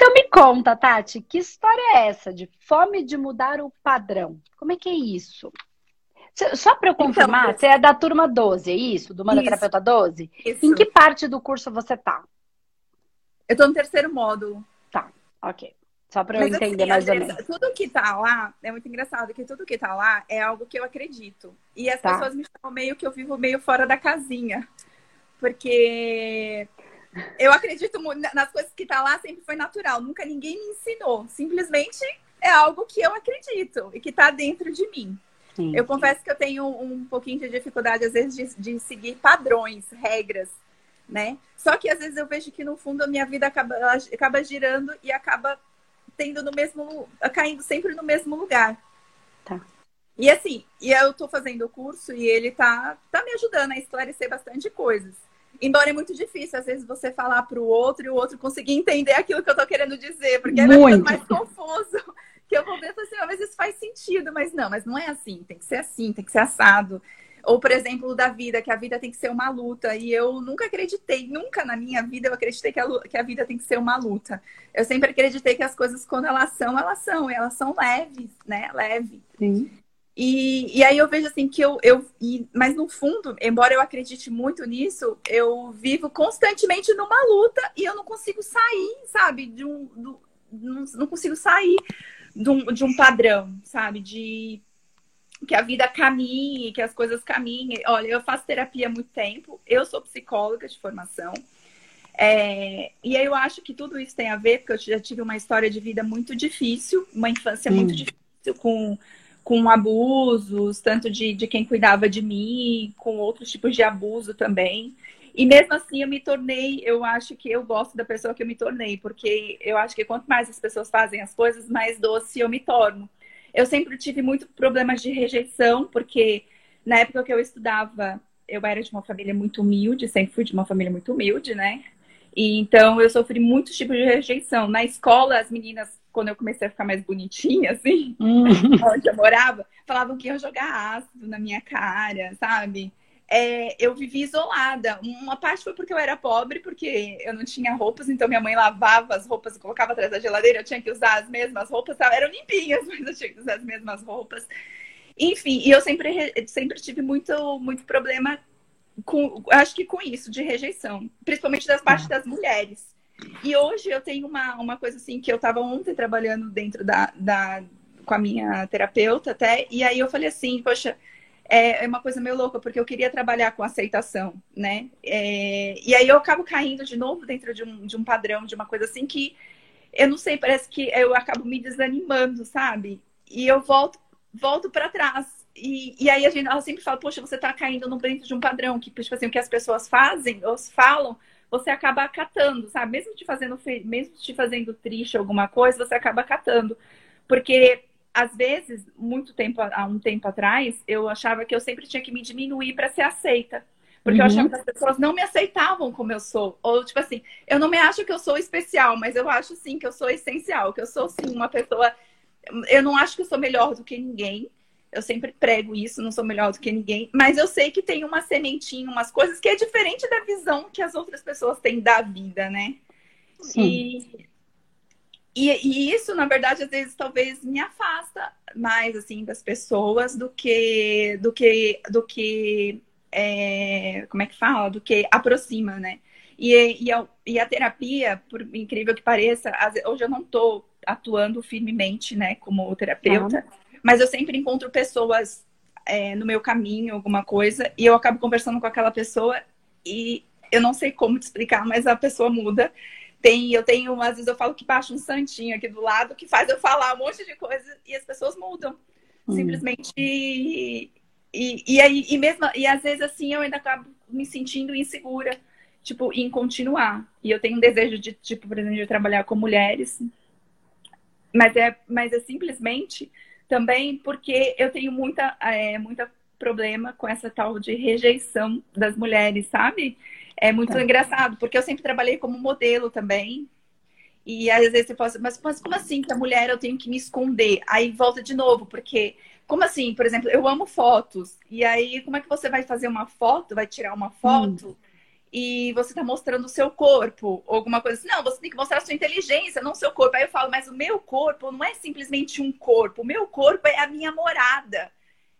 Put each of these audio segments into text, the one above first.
Então me conta, Tati, que história é essa de fome de mudar o padrão? Como é que é isso? Só para eu então, confirmar, então, você é da turma 12, é isso? Do Terapeuta 12? Isso. Em que parte do curso você tá? Eu tô no terceiro módulo. Tá, ok. Só para eu Mas, entender assim, mais ou menos. Tudo que tá lá, é muito engraçado que tudo que tá lá é algo que eu acredito. E as tá. pessoas me chamam meio que eu vivo meio fora da casinha. Porque eu acredito nas coisas que tá lá, sempre foi natural. Nunca ninguém me ensinou. Simplesmente é algo que eu acredito e que tá dentro de mim. Sim, eu confesso que eu tenho um pouquinho de dificuldade, às vezes, de, de seguir padrões, regras, né? Só que às vezes eu vejo que no fundo a minha vida acaba, acaba girando e acaba tendo no mesmo, caindo sempre no mesmo lugar. Tá. E assim, e eu tô fazendo o curso e ele tá, tá me ajudando a esclarecer bastante coisas. Embora é muito difícil, às vezes, você falar para o outro e o outro conseguir entender aquilo que eu tô querendo dizer, porque é mais confuso. Que eu vou ver assim, ah, mas isso faz sentido, mas não, mas não é assim, tem que ser assim, tem que ser assado. Ou, por exemplo, da vida, que a vida tem que ser uma luta. E eu nunca acreditei, nunca na minha vida eu acreditei que a, que a vida tem que ser uma luta. Eu sempre acreditei que as coisas, quando elas são, elas são. E elas são leves, né? Leve. Sim. E, e aí eu vejo assim que eu, eu e, mas no fundo, embora eu acredite muito nisso, eu vivo constantemente numa luta e eu não consigo sair, sabe? De um, do, não, não consigo sair de um, de um padrão, sabe? De que a vida caminhe, que as coisas caminhem. Olha, eu faço terapia há muito tempo, eu sou psicóloga de formação. É, e aí eu acho que tudo isso tem a ver, porque eu já tive uma história de vida muito difícil, uma infância hum. muito difícil, com, com abusos, tanto de, de quem cuidava de mim, com outros tipos de abuso também. E mesmo assim eu me tornei, eu acho que eu gosto da pessoa que eu me tornei, porque eu acho que quanto mais as pessoas fazem as coisas, mais doce eu me torno. Eu sempre tive muito problemas de rejeição, porque na época que eu estudava, eu era de uma família muito humilde, sempre fui de uma família muito humilde, né? E então eu sofri muitos tipos de rejeição. Na escola, as meninas, quando eu comecei a ficar mais bonitinha, assim, hum. onde eu morava, falavam que iam jogar ácido na minha cara, sabe? é, eu vivi isolada. Uma parte foi porque eu era pobre, porque eu não tinha roupas, então minha mãe lavava as roupas e colocava atrás da geladeira, eu tinha que usar as mesmas roupas, eram limpinhas, mas eu tinha que usar as mesmas roupas. Enfim, e eu sempre, sempre tive muito, muito problema com, acho que com isso, de rejeição, principalmente das partes das mulheres. E hoje eu tenho uma, uma coisa assim, que eu estava ontem trabalhando dentro da, da, com a minha terapeuta até, e aí eu falei assim, poxa, é, é uma coisa meio louca, porque eu queria trabalhar com aceitação, né? É, e aí eu acabo caindo de novo dentro de um, de um padrão, de uma coisa assim que eu não sei, parece que eu acabo me desanimando, sabe? E eu volto, volto para trás. E, e aí a gente ela sempre fala, poxa, você tá caindo no dentro de um padrão, que, tipo assim, o que as pessoas fazem ou falam, você acaba acatando, sabe? Mesmo te fazendo, mesmo te fazendo triste alguma coisa, você acaba acatando. Porque às vezes, muito tempo, há um tempo atrás, eu achava que eu sempre tinha que me diminuir para ser aceita. Porque uhum. eu achava que as pessoas não me aceitavam como eu sou. Ou, tipo assim, eu não me acho que eu sou especial, mas eu acho sim que eu sou essencial, que eu sou sim uma pessoa. Eu não acho que eu sou melhor do que ninguém. Eu sempre prego isso, não sou melhor do que ninguém, mas eu sei que tem uma sementinha, umas coisas que é diferente da visão que as outras pessoas têm da vida, né? Sim. E e, e, isso, na verdade, às vezes talvez me afasta mais assim das pessoas do que do que do que é, como é que fala do que aproxima, né? E, e, a, e a terapia, por incrível que pareça, hoje eu não estou atuando firmemente, né, como terapeuta, mas eu sempre encontro pessoas é, no meu caminho, alguma coisa, e eu acabo conversando com aquela pessoa e eu não sei como te explicar, mas a pessoa muda tem, eu tenho, às vezes eu falo que baixa um santinho aqui do lado que faz eu falar um monte de coisa e as pessoas mudam. Hum. Simplesmente. E, e, e, aí, e mesmo, e às vezes assim eu ainda acabo me sentindo insegura, tipo, em continuar. E eu tenho um desejo de, tipo, por exemplo, de trabalhar com mulheres. Mas é, mas é simplesmente também porque eu tenho muita, é, muita problema com essa tal de rejeição das mulheres, sabe? É muito tá. engraçado, porque eu sempre trabalhei como modelo também. E às vezes você fala assim, mas, mas como assim que a mulher eu tenho que me esconder? Aí volta de novo, porque como assim? Por exemplo, eu amo fotos. E aí, como é que você vai fazer uma foto? Vai tirar uma foto? Hum. E você está mostrando o seu corpo, ou alguma coisa assim. Não, você tem que mostrar a sua inteligência, não o seu corpo. Aí eu falo, mas o meu corpo não é simplesmente um corpo, o meu corpo é a minha morada.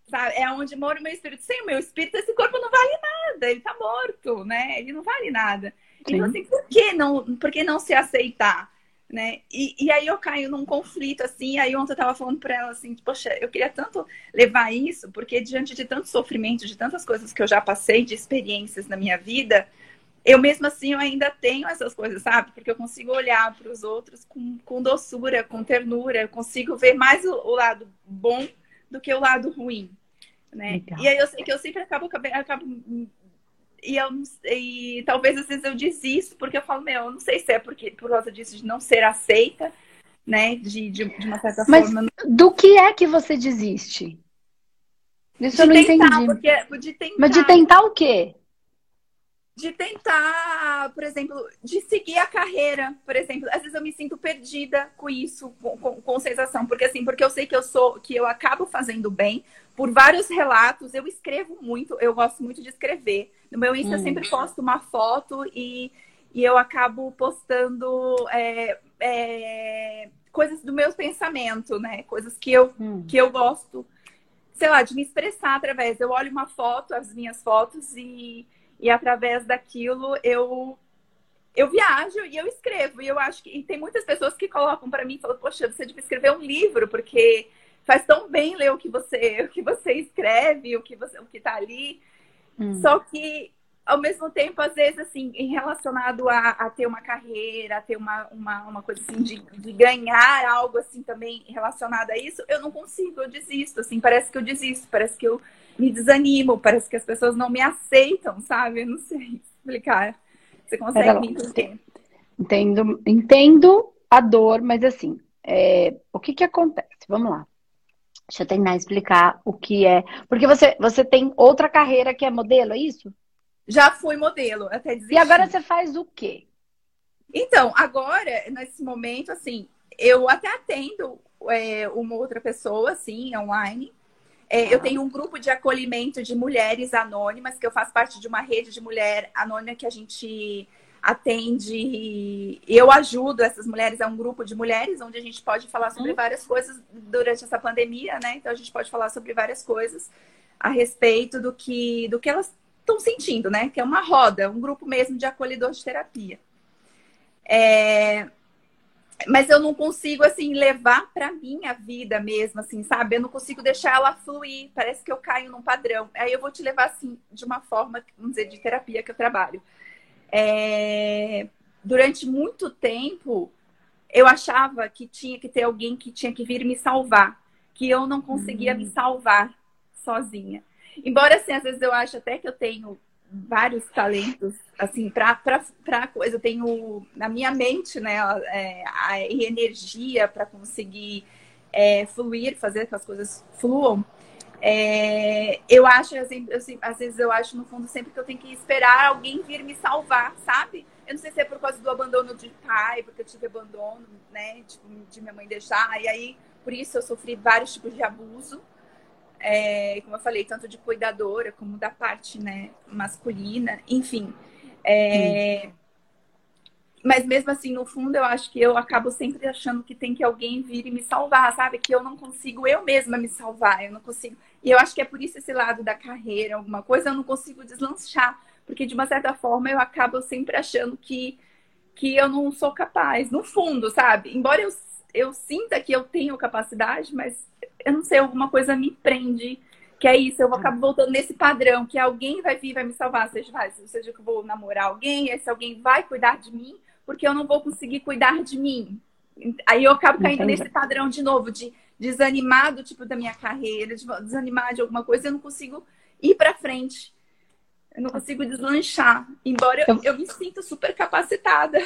Sabe? É onde mora o meu espírito. Sem o meu espírito, esse corpo não vale nada, ele está morto, né? Ele não vale nada. Sim. Então, assim, por que não, por que não se aceitar? Né? E, e aí eu caio num conflito, assim, aí ontem eu tava falando para ela assim, poxa, eu queria tanto levar isso, porque diante de tanto sofrimento, de tantas coisas que eu já passei, de experiências na minha vida, eu mesmo assim eu ainda tenho essas coisas, sabe? Porque eu consigo olhar para os outros com, com doçura, com ternura, eu consigo ver mais o, o lado bom do que o lado ruim, né? E aí eu sei que eu sempre acabo, acabo e, eu, e talvez às vezes eu desisto, porque eu falo, meu, eu não sei se é porque, por causa disso de não ser aceita, né? De, de, de uma certa Mas forma. Do que é que você desiste? Isso de eu não tentar, entendi. Porque, de tentar... Mas de tentar o quê? De tentar, por exemplo, de seguir a carreira, por exemplo. Às vezes eu me sinto perdida com isso, com, com, com, sensação, porque assim, porque eu sei que eu sou, que eu acabo fazendo bem por vários relatos. Eu escrevo muito, eu gosto muito de escrever. No meu Insta hum. eu sempre posto uma foto e, e eu acabo postando é, é, coisas do meu pensamento, né? Coisas que eu, hum. que eu gosto, sei lá, de me expressar através. Eu olho uma foto, as minhas fotos e e através daquilo eu eu viajo e eu escrevo. E eu acho que e tem muitas pessoas que colocam para mim e falam: "Poxa, você deve escrever um livro porque faz tão bem ler o que você o que você escreve, o que você o que está ali". Hum. Só que ao mesmo tempo, às vezes, assim, em relacionado a, a ter uma carreira, a ter uma, uma, uma coisa assim de, de ganhar algo assim também relacionado a isso, eu não consigo, eu desisto, assim, parece que eu desisto, parece que eu me desanimo, parece que as pessoas não me aceitam, sabe? Eu não sei explicar. Você consegue me entender? Entendo, entendo a dor, mas assim, é, o que que acontece? Vamos lá. Deixa eu tentar explicar o que é. Porque você, você tem outra carreira que é modelo, é isso? Já fui modelo, até dizer. E agora você faz o quê? Então, agora, nesse momento, assim, eu até atendo é, uma outra pessoa, assim, online, é, eu tenho um grupo de acolhimento de mulheres anônimas, que eu faço parte de uma rede de mulher anônima que a gente atende. Eu ajudo essas mulheres, é um grupo de mulheres onde a gente pode falar sobre hum. várias coisas durante essa pandemia, né? Então a gente pode falar sobre várias coisas a respeito do que, do que elas estão sentindo, né? Que é uma roda, um grupo mesmo de acolhedor de terapia. É, mas eu não consigo assim levar para minha vida mesmo, assim, sabe? Eu não consigo deixar ela fluir. Parece que eu caio num padrão. Aí eu vou te levar assim de uma forma, vamos dizer, de terapia que eu trabalho. É... Durante muito tempo eu achava que tinha que ter alguém que tinha que vir me salvar, que eu não conseguia uhum. me salvar sozinha. Embora assim, às vezes eu acho até que eu tenho vários talentos, assim, para coisa. Eu tenho na minha mente, né, é, a energia para conseguir é, fluir, fazer que as coisas fluam. É, eu acho, assim, eu, às vezes eu acho no fundo sempre que eu tenho que esperar alguém vir me salvar, sabe? Eu não sei se é por causa do abandono de pai, porque eu tive abandono, né, tipo, de minha mãe deixar, e aí por isso eu sofri vários tipos de abuso é, como eu falei, tanto de cuidadora como da parte né, masculina, enfim. É, mas mesmo assim, no fundo, eu acho que eu acabo sempre achando que tem que alguém vir e me salvar, sabe? Que eu não consigo eu mesma me salvar, eu não consigo. E eu acho que é por isso esse lado da carreira, alguma coisa, eu não consigo deslanchar, porque de uma certa forma eu acabo sempre achando que, que eu não sou capaz, no fundo, sabe? Embora eu, eu sinta que eu tenho capacidade, mas eu não sei, alguma coisa me prende. Que é isso, eu acabo voltando nesse padrão, que alguém vai vir vai me salvar, seja, vai, seja que eu vou namorar alguém, esse alguém vai cuidar de mim, porque eu não vou conseguir cuidar de mim. Aí eu acabo caindo Entendi. nesse padrão de novo, de desanimar do tipo da minha carreira, de desanimar de alguma coisa, eu não consigo ir para frente. Eu não consigo deslanchar, embora eu, eu me sinta super capacitada.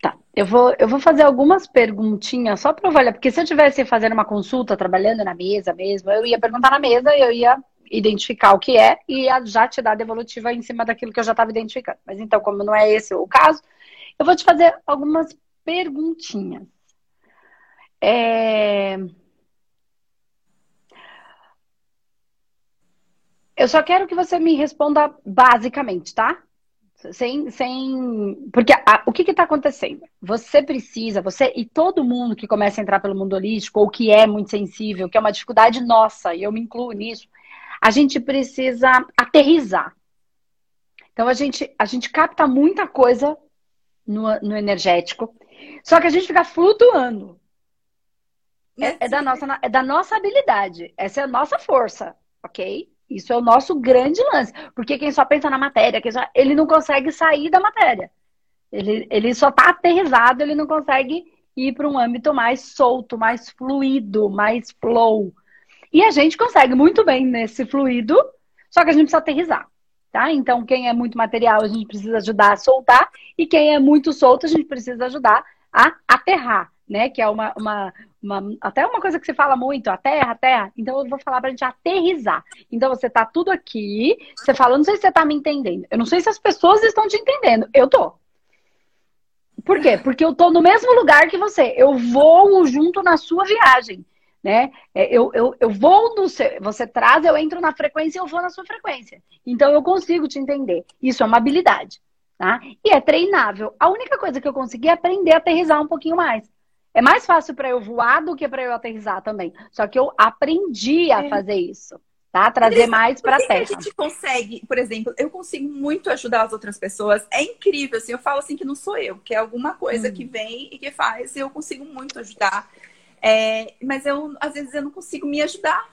Tá, eu vou, eu vou fazer algumas perguntinhas só para avaliar, porque se eu tivesse fazendo uma consulta, trabalhando na mesa mesmo, eu ia perguntar na mesa, eu ia identificar o que é e ia já te dar a devolutiva em cima daquilo que eu já estava identificando. Mas então, como não é esse o caso, eu vou te fazer algumas perguntinhas. É... Eu só quero que você me responda basicamente, tá? Sem, sem... Porque a, o que está acontecendo? Você precisa, você e todo mundo que começa a entrar pelo mundo holístico, ou que é muito sensível, que é uma dificuldade nossa, e eu me incluo nisso, a gente precisa aterrizar. Então a gente, a gente capta muita coisa no, no energético, só que a gente fica flutuando. É, é, da nossa, é da nossa habilidade. Essa é a nossa força, ok? Isso é o nosso grande lance. Porque quem só pensa na matéria, só, ele não consegue sair da matéria. Ele, ele só está aterrizado, ele não consegue ir para um âmbito mais solto, mais fluido, mais flow. E a gente consegue muito bem nesse fluido, só que a gente precisa aterrizar. Tá? Então, quem é muito material, a gente precisa ajudar a soltar, e quem é muito solto, a gente precisa ajudar a aterrar, né? Que é uma, uma, uma, até uma coisa que se fala muito, a terra, a terra. Então eu vou falar pra gente aterrizar. Então você tá tudo aqui, você fala, não sei se você tá me entendendo. Eu não sei se as pessoas estão te entendendo. Eu tô. Por quê? Porque eu tô no mesmo lugar que você. Eu voo junto na sua viagem. Né? É, eu, eu, eu vou no seu, você traz, eu entro na frequência eu vou na sua frequência. Então eu consigo te entender. Isso é uma habilidade, tá? E é treinável. A única coisa que eu consegui é aprender a aterrizar um pouquinho mais. É mais fácil para eu voar do que para eu aterrizar também. Só que eu aprendi a é. fazer isso. Tá? Trazer mais para terra. a gente consegue, por exemplo, eu consigo muito ajudar as outras pessoas. É incrível, assim, eu falo assim que não sou eu, que é alguma coisa hum. que vem e que faz, e eu consigo muito ajudar. É, mas eu, às vezes, eu não consigo me ajudar.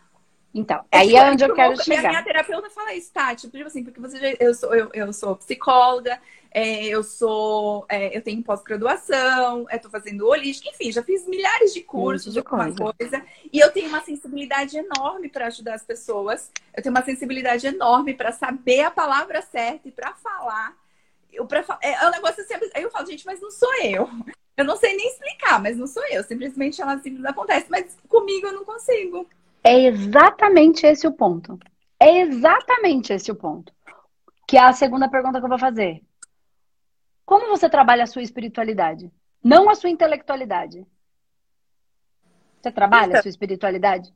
Então, é aí é onde eu quero chegar. A minha terapeuta fala isso, Tati, tipo assim, porque você já, eu, sou, eu, eu sou psicóloga, é, eu sou, é, eu tenho pós-graduação, estou fazendo holística, enfim, já fiz milhares de cursos de alguma coisa. coisa. E eu tenho uma sensibilidade enorme para ajudar as pessoas. Eu tenho uma sensibilidade enorme para saber a palavra certa e para falar. Eu, pra, é, é um negócio assim, aí eu falo, gente, mas não sou eu. Eu não sei nem explicar, mas não sou eu. Simplesmente ela simples acontece, mas comigo eu não consigo. É exatamente esse o ponto. É exatamente esse o ponto. Que é a segunda pergunta que eu vou fazer. Como você trabalha a sua espiritualidade? Não a sua intelectualidade. Você trabalha então, a sua espiritualidade?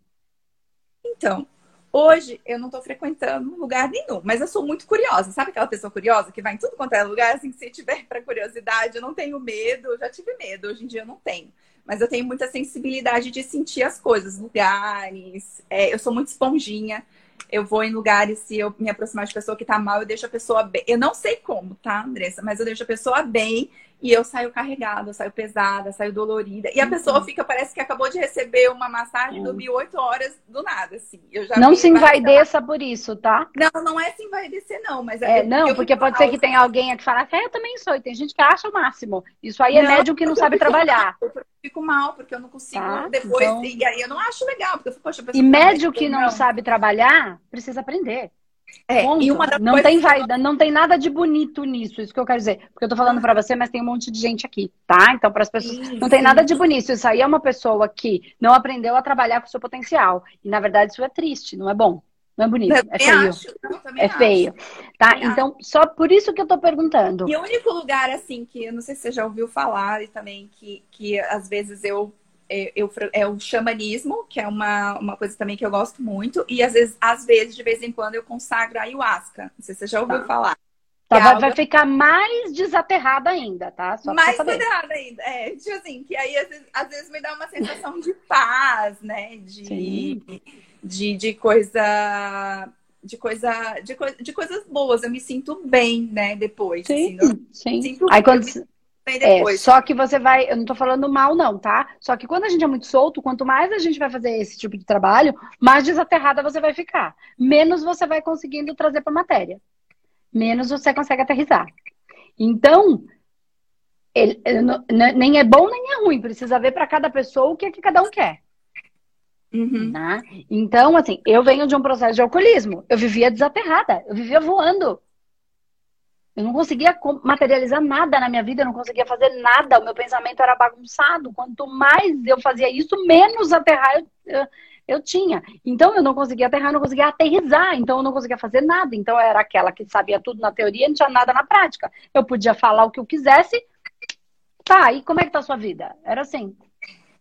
Então, hoje eu não estou frequentando lugar nenhum, mas eu sou muito curiosa. Sabe aquela pessoa curiosa que vai em tudo quanto é lugar? Assim, se tiver para curiosidade, eu não tenho medo. Eu já tive medo, hoje em dia eu não tenho. Mas eu tenho muita sensibilidade de sentir as coisas, lugares. É, eu sou muito esponjinha eu vou em lugares, se eu me aproximar de pessoa que tá mal, eu deixo a pessoa bem. Eu não sei como, tá, Andressa? Mas eu deixo a pessoa bem e eu saio carregada, eu saio pesada, saio dolorida. E a uhum. pessoa fica, parece que acabou de receber uma massagem, uhum. dormiu oito horas do nada, assim. Eu já não se envaideça por isso, tá? Não, não é se envaidecer, não. Mas é, é não, porque pode ser que tenha alguém que fala que ah, eu também sou. E tem gente que acha o máximo. Isso aí é não, médium que não sabe trabalhar. Mal, eu fico mal, porque eu não consigo tá, depois. Então... E aí eu não acho legal, porque eu fico, poxa, E médium que não, não sabe trabalhar, precisa aprender. É, e uma não tem vai, não tem nada de bonito nisso, isso que eu quero dizer. Porque eu tô falando para você, mas tem um monte de gente aqui, tá? Então, para as pessoas, não tem nada de bonito. Isso aí é uma pessoa que não aprendeu a trabalhar com o seu potencial. E na verdade isso é triste, não é bom. Não é bonito, eu é feio. Acho, é acho. feio. Tá? Também então, acho. só por isso que eu tô perguntando. E o único lugar, assim, que eu não sei se você já ouviu falar e também que, que às vezes eu eu, é o xamanismo, que é uma, uma coisa também que eu gosto muito, e às vezes, às vezes, de vez em quando, eu consagro a ayahuasca. Não sei se você já ouviu tá. falar. É vai, vai, ficar mais desaterrada ainda, tá? Só mais desaterrada ainda. É, tipo assim, que aí às vezes, às vezes, me dá uma sensação de paz, né? De, de, de coisa. De coisa, de, de coisas boas, eu me sinto bem, né? Depois. Sim, assim, sim. Aí quando, é, só que você vai, eu não tô falando mal, não, tá? Só que quando a gente é muito solto, quanto mais a gente vai fazer esse tipo de trabalho, mais desaterrada você vai ficar. Menos você vai conseguindo trazer pra matéria. Menos você consegue aterrizar. Então, ele, ele não, nem é bom nem é ruim. Precisa ver para cada pessoa o que, é que cada um quer. Uhum. Tá? Então, assim, eu venho de um processo de alcoolismo. Eu vivia desaterrada, eu vivia voando. Eu não conseguia materializar nada na minha vida, eu não conseguia fazer nada. O meu pensamento era bagunçado. Quanto mais eu fazia isso, menos aterrar eu, eu, eu tinha. Então eu não conseguia aterrar, eu não conseguia aterrizar. Então eu não conseguia fazer nada. Então eu era aquela que sabia tudo na teoria e não tinha nada na prática. Eu podia falar o que eu quisesse. Tá, e como é que tá a sua vida? Era assim.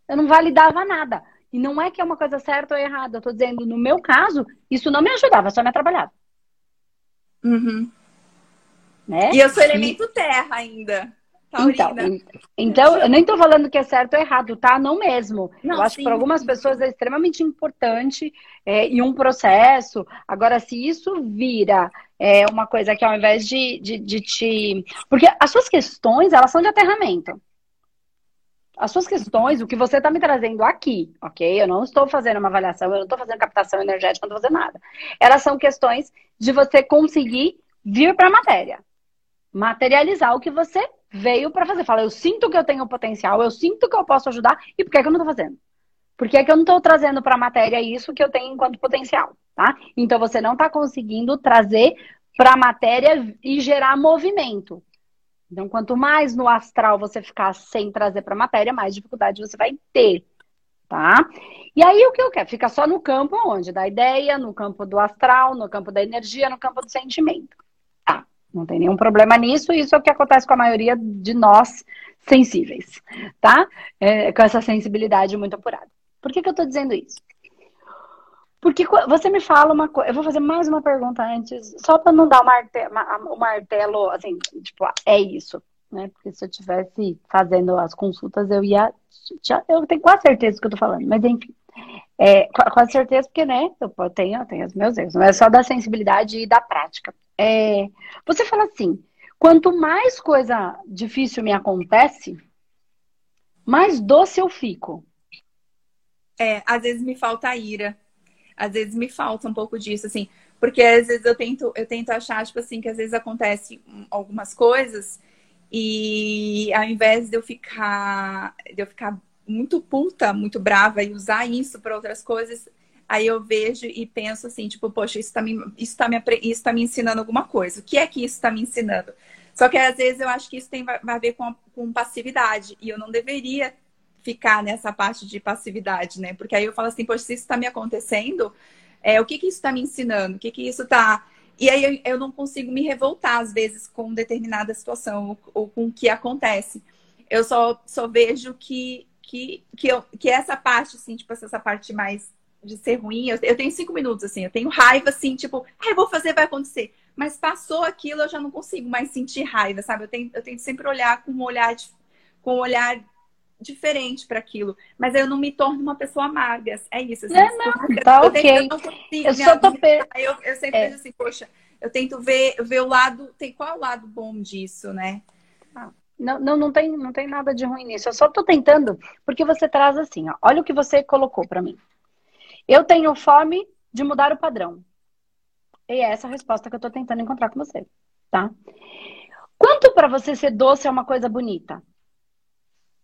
Eu não validava nada. E não é que é uma coisa certa ou errada. Eu tô dizendo, no meu caso, isso não me ajudava, só me atrapalhava. Uhum. Né? E eu sou elemento e... terra ainda. Então, então, eu nem estou falando que é certo ou errado, tá? Não mesmo. Não, eu acho sim, que para algumas pessoas é extremamente importante é, em um processo. Agora, se isso vira é, uma coisa que ao invés de, de, de te. Porque as suas questões, elas são de aterramento. As suas questões, o que você está me trazendo aqui, ok? Eu não estou fazendo uma avaliação, eu não estou fazendo captação energética, não estou fazendo nada. Elas são questões de você conseguir vir para a matéria. Materializar o que você veio para fazer. Fala, eu sinto que eu tenho potencial, eu sinto que eu posso ajudar, e por que, é que eu não estou fazendo? Por que, é que eu não estou trazendo para a matéria isso que eu tenho enquanto potencial, tá? Então você não está conseguindo trazer para a matéria e gerar movimento. Então, quanto mais no astral você ficar sem trazer para a matéria, mais dificuldade você vai ter, tá? E aí o que eu quero? Fica só no campo onde? Da ideia, no campo do astral, no campo da energia, no campo do sentimento. Não tem nenhum problema nisso, isso é o que acontece com a maioria de nós sensíveis, tá? É, com essa sensibilidade muito apurada. Por que, que eu tô dizendo isso? Porque você me fala uma coisa. Eu vou fazer mais uma pergunta antes, só para não dar o martelo, o martelo, assim, tipo, é isso. Né? Porque se eu tivesse fazendo as consultas, eu ia. Eu tenho quase certeza do que eu tô falando, mas enfim. É, quase certeza, porque, né, eu tenho, eu tenho os meus erros, não é só da sensibilidade e da prática. É, você fala assim: quanto mais coisa difícil me acontece, mais doce eu fico. É, às vezes me falta ira. Às vezes me falta um pouco disso, assim. Porque às vezes eu tento, eu tento achar, tipo assim, que às vezes acontece algumas coisas e ao invés de eu ficar, de eu ficar muito puta, muito brava e usar isso para outras coisas, aí eu vejo e penso assim, tipo, poxa, isso está me, isso tá me, isso tá me ensinando alguma coisa. O que é que isso está me ensinando? Só que às vezes eu acho que isso tem vai, a ver com, com passividade. E eu não deveria ficar nessa parte de passividade, né? Porque aí eu falo assim, poxa, se isso está me acontecendo, é, o que, que isso está me ensinando? O que, que isso está. E aí eu, eu, não consigo me revoltar, às vezes, com determinada situação ou, ou com o que acontece. Eu só, só vejo que, que, que, eu, que essa parte, assim, tipo, essa parte mais de ser ruim. Eu, eu, tenho cinco minutos, assim, eu tenho raiva, assim, tipo, ah, eu vou fazer, vai acontecer. Mas passou aquilo, eu já não consigo mais sentir raiva, sabe? Eu tenho, eu tenho sempre olhar com um olhar, com um olhar diferente para aquilo. Mas eu não me torno uma pessoa amarga. É isso. Assim, não, não, tá eu, ok. Eu, não consigo, eu só tô eu, eu sempre é. vejo assim, poxa, eu tento ver, ver o lado, tem qual é o lado bom disso, né? Ah. Não, não, não, tem, não tem nada de ruim nisso. Eu só tô tentando, porque você traz assim, ó. Olha o que você colocou para mim. Eu tenho fome de mudar o padrão. E é essa a resposta que eu estou tentando encontrar com você, tá? Quanto para você ser doce é uma coisa bonita?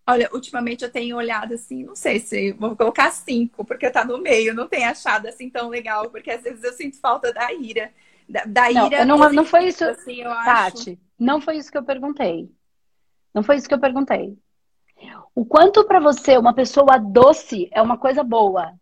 Olha, ultimamente eu tenho olhado assim, não sei se vou colocar cinco, porque tá no meio, não tenho achado assim tão legal, porque às vezes eu sinto falta da ira. Da, da ira. Não, não, não foi isso, assim, Tati. Acho... Não foi isso que eu perguntei. Não foi isso que eu perguntei. O quanto para você uma pessoa doce é uma coisa boa?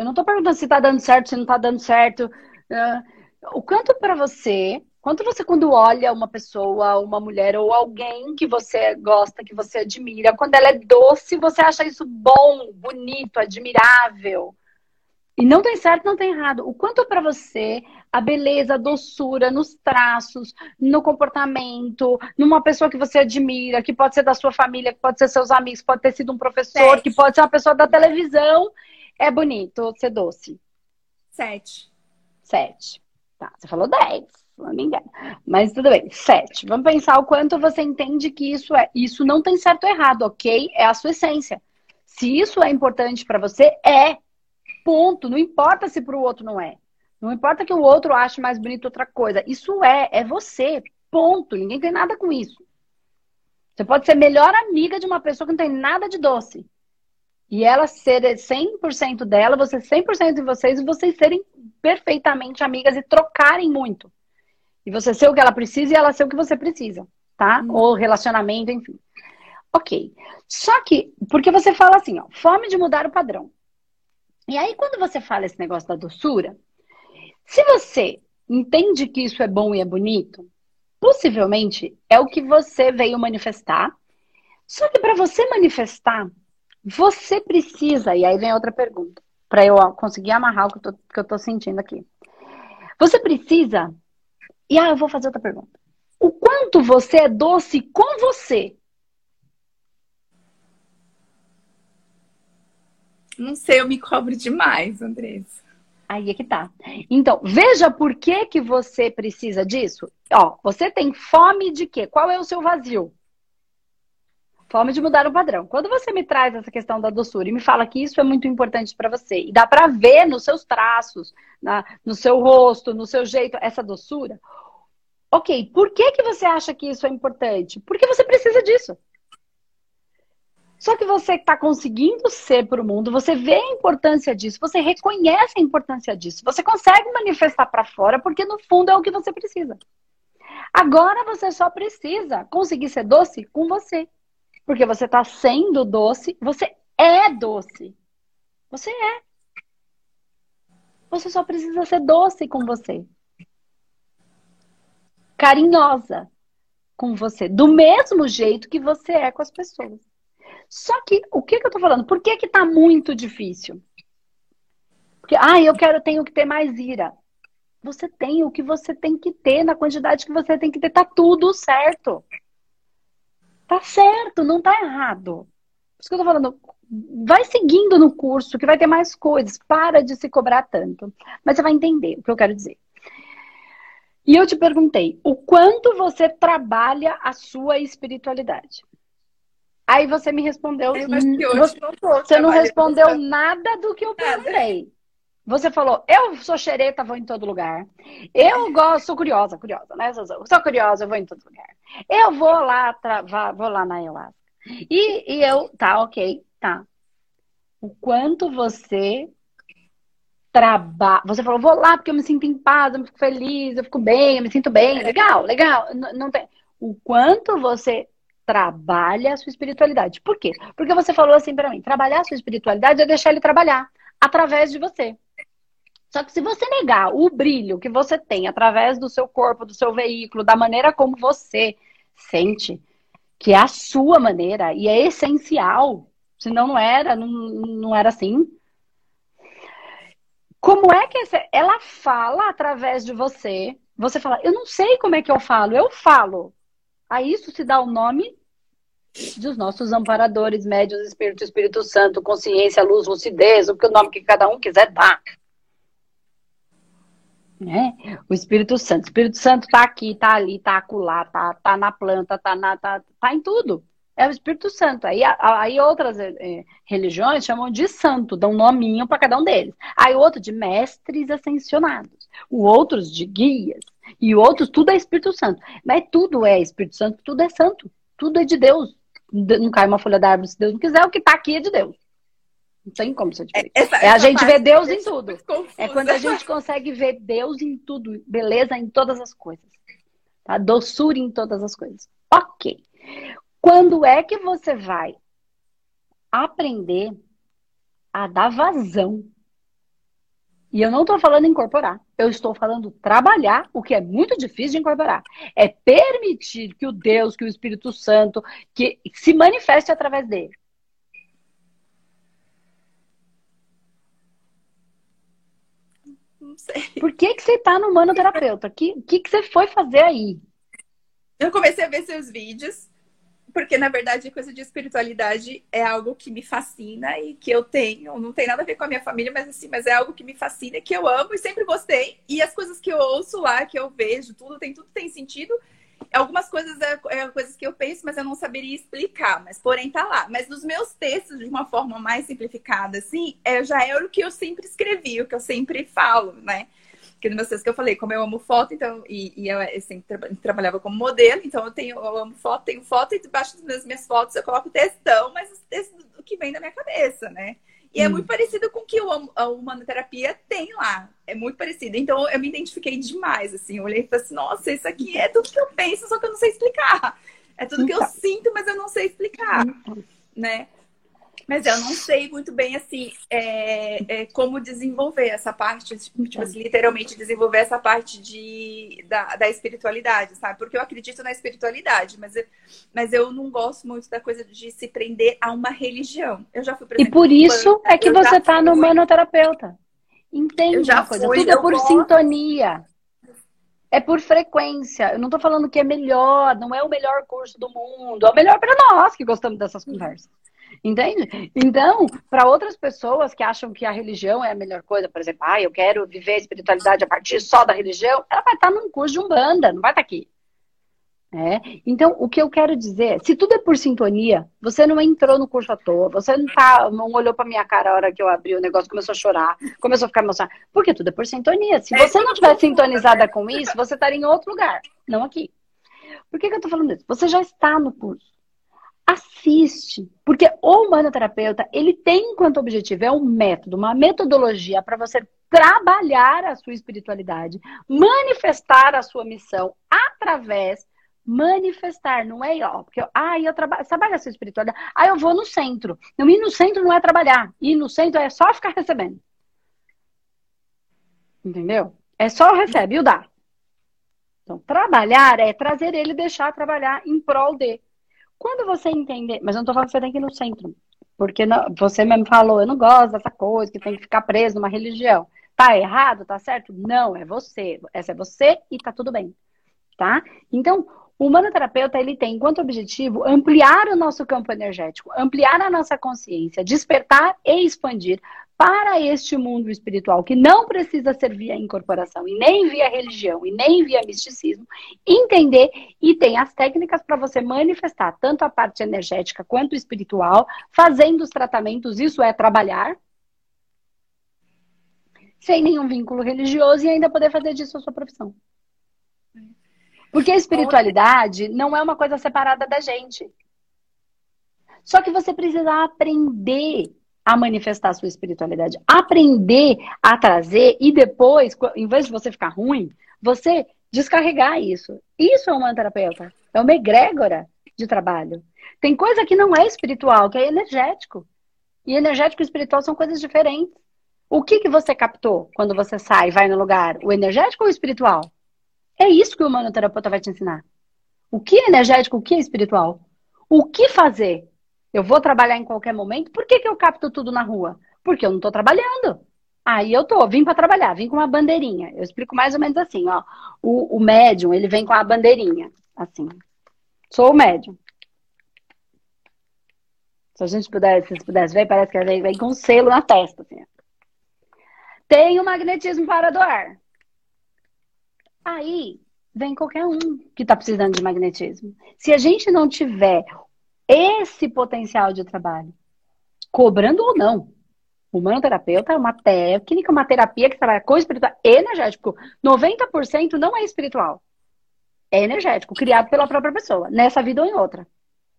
Eu não estou perguntando se está dando certo, se não está dando certo. Uh, o quanto para você, quanto você quando olha uma pessoa, uma mulher ou alguém que você gosta, que você admira, quando ela é doce, você acha isso bom, bonito, admirável. E não tem certo, não tem errado. O quanto para você a beleza, a doçura nos traços, no comportamento, numa pessoa que você admira, que pode ser da sua família, que pode ser seus amigos, pode ter sido um professor, que pode ser uma pessoa da televisão é bonito ser doce? Sete. Sete. Tá, você falou dez, não me engano. Mas tudo bem, sete. Vamos pensar o quanto você entende que isso é. Isso não tem certo ou errado, ok? É a sua essência. Se isso é importante para você, é. Ponto. Não importa se para o outro não é. Não importa que o outro ache mais bonito outra coisa. Isso é, é você. Ponto. Ninguém tem nada com isso. Você pode ser melhor amiga de uma pessoa que não tem nada de doce. E ela ser 100% dela, você 100% de vocês, e vocês serem perfeitamente amigas e trocarem muito. E você ser o que ela precisa e ela ser o que você precisa, tá? Hum. Ou relacionamento, enfim. Ok. Só que, porque você fala assim, ó, fome de mudar o padrão. E aí, quando você fala esse negócio da doçura, se você entende que isso é bom e é bonito, possivelmente é o que você veio manifestar. Só que para você manifestar, você precisa, e aí vem outra pergunta, para eu conseguir amarrar o que eu, tô, que eu tô sentindo aqui. Você precisa, e ah, eu vou fazer outra pergunta. O quanto você é doce com você. Não sei, eu me cobro demais, Andressa. Aí é que tá. Então, veja por que que você precisa disso. Ó, você tem fome de quê? Qual é o seu vazio? Fome de mudar o padrão. Quando você me traz essa questão da doçura e me fala que isso é muito importante para você, e dá para ver nos seus traços, na, no seu rosto, no seu jeito, essa doçura. Ok, por que, que você acha que isso é importante? Porque você precisa disso. Só que você está conseguindo ser para o mundo, você vê a importância disso, você reconhece a importância disso, você consegue manifestar para fora, porque no fundo é o que você precisa. Agora você só precisa conseguir ser doce com você. Porque você está sendo doce, você é doce. Você é. Você só precisa ser doce com você. Carinhosa com você. Do mesmo jeito que você é com as pessoas. Só que, o que, que eu tô falando? Por que que tá muito difícil? Porque, ah, eu quero, tenho que ter mais ira. Você tem o que você tem que ter, na quantidade que você tem que ter, tá tudo certo. Tá certo, não tá errado. Por isso que eu tô falando, vai seguindo no curso, que vai ter mais coisas. Para de se cobrar tanto. Mas você vai entender o que eu quero dizer. E eu te perguntei, o quanto você trabalha a sua espiritualidade? Aí você me respondeu. Eu acho que hoje você não, tô você não respondeu nada do que eu perguntei. Você falou, eu sou xereta, vou em todo lugar. Eu gosto, sou curiosa, curiosa, né? Sou, sou curiosa, vou em todo lugar. Eu vou lá, tra... vou lá na ayahuasca. E, e eu, tá, ok, tá. O quanto você trabalha. Você falou, vou lá porque eu me sinto em paz, eu fico feliz, eu fico bem, eu me sinto bem. Legal, legal. Não, não tem. O quanto você trabalha a sua espiritualidade. Por quê? Porque você falou assim para mim, trabalhar a sua espiritualidade é deixar ele trabalhar através de você. Só que se você negar o brilho que você tem através do seu corpo, do seu veículo, da maneira como você sente, que é a sua maneira e é essencial, senão não era, não, não era assim. Como é que ela fala através de você? Você fala, eu não sei como é que eu falo, eu falo. A isso se dá o nome dos nossos amparadores, médios, Espírito, Espírito Santo, consciência, luz, lucidez, o que o nome que cada um quiser dar. Né? O Espírito Santo. O Espírito Santo está aqui, está ali, está acolá, está tá na planta, está tá, tá em tudo. É o Espírito Santo. Aí, aí outras é, religiões chamam de santo, dão um nominho para cada um deles. Aí outro de mestres ascensionados. O outros de guias. E outros, tudo é Espírito Santo. Mas tudo é Espírito Santo, tudo é santo. Tudo é de Deus não cai uma folha da árvore se Deus não quiser, o que está aqui é de Deus. Não tem como ser diferente. Essa, é a gente ver Deus em tudo. É quando a gente consegue ver Deus em tudo, beleza em todas as coisas. Tá? Doçura em todas as coisas. Ok. Quando é que você vai aprender a dar vazão e eu não estou falando incorporar, eu estou falando trabalhar, o que é muito difícil de incorporar. É permitir que o Deus, que o Espírito Santo, que se manifeste através dele. Não sei. Por que, que você está no manoterapeuta? O que, que, que você foi fazer aí? Eu comecei a ver seus vídeos porque, na verdade, coisa de espiritualidade é algo que me fascina e que eu tenho. Não tem nada a ver com a minha família, mas assim, mas é algo que me fascina, que eu amo e sempre gostei. E as coisas que eu ouço lá, que eu vejo, tudo tem, tudo tem sentido. Algumas coisas é, é coisas que eu penso, mas eu não saberia explicar. Mas porém tá lá. Mas nos meus textos, de uma forma mais simplificada, assim, é, já é o que eu sempre escrevi, o que eu sempre falo, né? Porque no meu texto que eu falei, como eu amo foto, então, e, e eu, eu sempre tra trabalhava como modelo, então eu tenho, eu amo foto, tenho foto, e debaixo das minhas fotos eu coloco textão, mas o texto do que vem da minha cabeça, né? E hum. é muito parecido com o que a humanoterapia tem lá. É muito parecido. Então eu me identifiquei demais, assim. Eu olhei e falei assim, nossa, isso aqui é tudo que eu penso, só que eu não sei explicar. É tudo que eu então. sinto, mas eu não sei explicar. Então. Né? Mas eu não sei muito bem, assim, é, é, como desenvolver essa parte, tipo, assim, literalmente desenvolver essa parte de, da, da espiritualidade, sabe? Porque eu acredito na espiritualidade, mas eu, mas eu não gosto muito da coisa de se prender a uma religião. Eu já fui, por exemplo, E por isso é que você está no manoterapeuta. Entende eu já coisa? Fui, Tudo é por gosto. sintonia. É por frequência. Eu não estou falando que é melhor, não é o melhor curso do mundo. É o melhor para nós que gostamos dessas conversas. Entende? Então, para outras pessoas que acham que a religião é a melhor coisa, por exemplo, ah, eu quero viver a espiritualidade a partir só da religião, ela vai estar num curso de Umbanda, não vai estar aqui. É. Então, o que eu quero dizer, se tudo é por sintonia, você não entrou no curso à toa, você não, tá, não olhou pra minha cara a hora que eu abri o negócio, começou a chorar, começou a ficar emocionado, porque tudo é por sintonia. Se você não estiver sintonizada com isso, você estaria em outro lugar, não aqui. Por que, que eu tô falando isso? Você já está no curso. Assiste, porque o humanoterapeuta, ele tem enquanto objetivo, é um método, uma metodologia para você trabalhar a sua espiritualidade, manifestar a sua missão através manifestar, não é, ó, porque, ah, eu trabalho, trabalho essa espiritualidade, ah, eu vou no centro. Não, ir no centro não é trabalhar, ir no centro é só ficar recebendo. Entendeu? É só recebe e o dá. Então, trabalhar é trazer ele e deixar trabalhar em prol de. Quando você entender, mas eu não tô falando que você tem que ir no centro, porque não, você mesmo falou, eu não gosto dessa coisa, que tem que ficar preso numa religião. Tá errado, tá certo? Não, é você. Essa é você e tá tudo bem. Tá? Então, o humanoterapeuta ele tem enquanto objetivo ampliar o nosso campo energético, ampliar a nossa consciência, despertar e expandir para este mundo espiritual que não precisa ser via incorporação e nem via religião e nem via misticismo, entender e tem as técnicas para você manifestar tanto a parte energética quanto espiritual, fazendo os tratamentos, isso é trabalhar sem nenhum vínculo religioso e ainda poder fazer disso a sua profissão. Porque a espiritualidade não é uma coisa separada da gente. Só que você precisa aprender a manifestar a sua espiritualidade, aprender a trazer e depois, em vez de você ficar ruim, você descarregar isso. Isso é uma terapeuta, é uma egrégora de trabalho. Tem coisa que não é espiritual, que é energético. E energético e espiritual são coisas diferentes. O que, que você captou quando você sai e vai no lugar? O energético ou o espiritual? É isso que o humanoterapeuta vai te ensinar. O que é energético, o que é espiritual. O que fazer? Eu vou trabalhar em qualquer momento. Por que, que eu capto tudo na rua? Porque eu não estou trabalhando. Aí eu tô, vim para trabalhar, vim com uma bandeirinha. Eu explico mais ou menos assim, ó. O, o médium, ele vem com a bandeirinha, assim. Sou o médium. Se a gente pudesse, se pudesse ver, parece que ele vem com um selo na testa, assim. Tem o magnetismo para doar. Aí vem qualquer um que está precisando de magnetismo. Se a gente não tiver esse potencial de trabalho, cobrando ou não, o humanoterapeuta é uma técnica, uma terapia que trabalha com espiritual energético. 90% não é espiritual. É energético, criado pela própria pessoa, nessa vida ou em outra.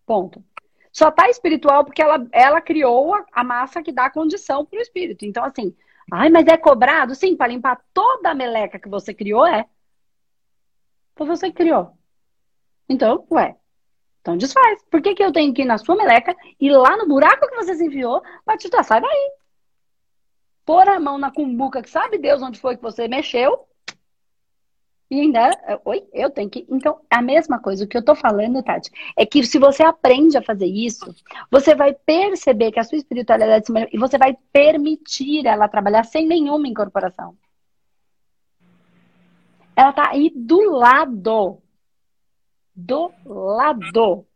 Ponto. Só tá espiritual porque ela, ela criou a, a massa que dá condição para o espírito. Então, assim, ai, mas é cobrado? Sim, para limpar toda a meleca que você criou, é. Foi você criou. Então, ué. Então desfaz. Por que, que eu tenho que ir na sua meleca e lá no buraco que você se enfiou pra te dar? Sai daí. Pôr a mão na cumbuca que sabe Deus onde foi que você mexeu. E ainda, oi, eu tenho que. Então, a mesma coisa, o que eu tô falando, Tati, é que se você aprende a fazer isso, você vai perceber que a sua espiritualidade se e você vai permitir ela trabalhar sem nenhuma incorporação. Ela tá aí do lado. Do lado.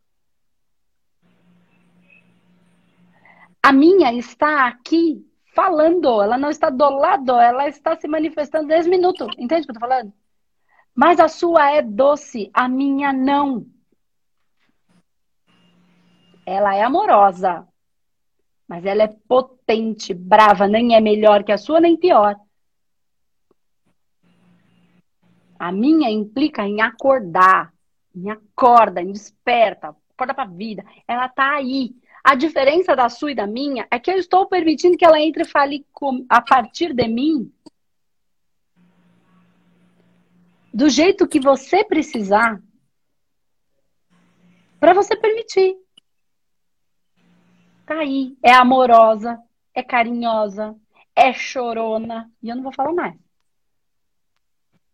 A minha está aqui falando. Ela não está do lado, ela está se manifestando 10 minutos. Entende o que eu tô falando? Mas a sua é doce, a minha não. Ela é amorosa. Mas ela é potente, brava, nem é melhor que a sua, nem pior. A minha implica em acordar, em acorda, em desperta, acorda para a vida. Ela tá aí. A diferença da sua e da minha é que eu estou permitindo que ela entre e fale a partir de mim do jeito que você precisar para você permitir. Tá aí. É amorosa, é carinhosa, é chorona. E eu não vou falar mais.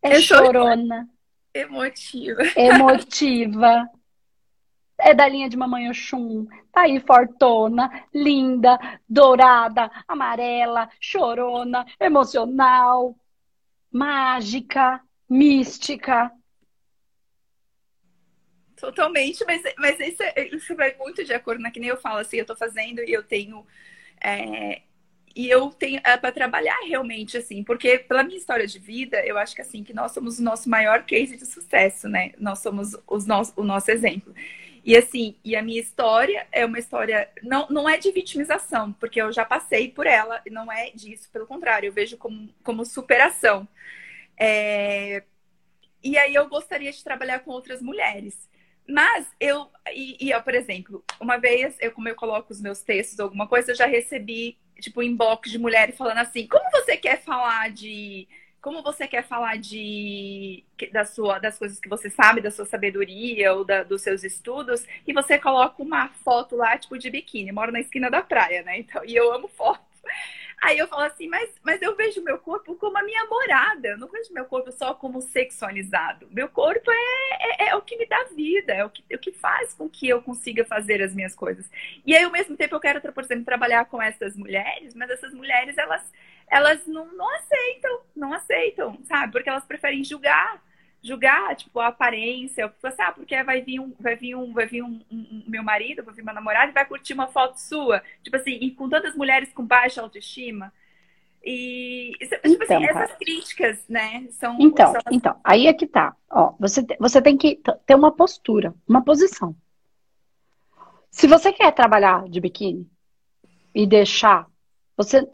É eu chorona. Emotiva. Emotiva. É da linha de Mamãe Oxum. Tá aí, fortona, linda, dourada, amarela, chorona, emocional, mágica. mística. Totalmente, mas, mas isso, é, isso vai muito de acordo, né? Que nem eu falo assim, eu tô fazendo e eu tenho. É, e eu tenho é, para trabalhar realmente, assim, porque pela minha história de vida, eu acho que assim, que nós somos o nosso maior case de sucesso, né? Nós somos os nosso, o nosso exemplo. E assim, e a minha história é uma história, não, não é de vitimização, porque eu já passei por ela, não é disso, pelo contrário, eu vejo como, como superação. É... E aí eu gostaria de trabalhar com outras mulheres. Mas eu, e, e ó, por exemplo, uma vez, eu, como eu coloco os meus textos, alguma coisa, eu já recebi, tipo, inbox de mulheres falando assim: como você quer falar de como você quer falar de da sua, das coisas que você sabe, da sua sabedoria ou da, dos seus estudos, e você coloca uma foto lá, tipo, de biquíni. Moro na esquina da praia, né? Então, e eu amo foto. Aí eu falo assim, mas, mas eu vejo meu corpo como a minha morada. Eu não vejo meu corpo só como sexualizado. Meu corpo é, é, é o que me dá vida, é o que, é o que faz com que eu consiga fazer as minhas coisas. E aí, ao mesmo tempo, eu quero, por exemplo, trabalhar com essas mulheres, mas essas mulheres, elas elas não, não aceitam, não aceitam, sabe? Porque elas preferem julgar, julgar, tipo, a aparência, tipo assim, ah, porque vai vir um, vai vir um, vai vir um, um, um, meu marido, vai vir meu namorado e vai curtir uma foto sua, tipo assim, e com tantas mulheres com baixa autoestima. E tipo então, assim, essas críticas, né, são Então, são as... então, aí é que tá. Ó, você você tem que ter uma postura, uma posição. Se você quer trabalhar de biquíni e deixar você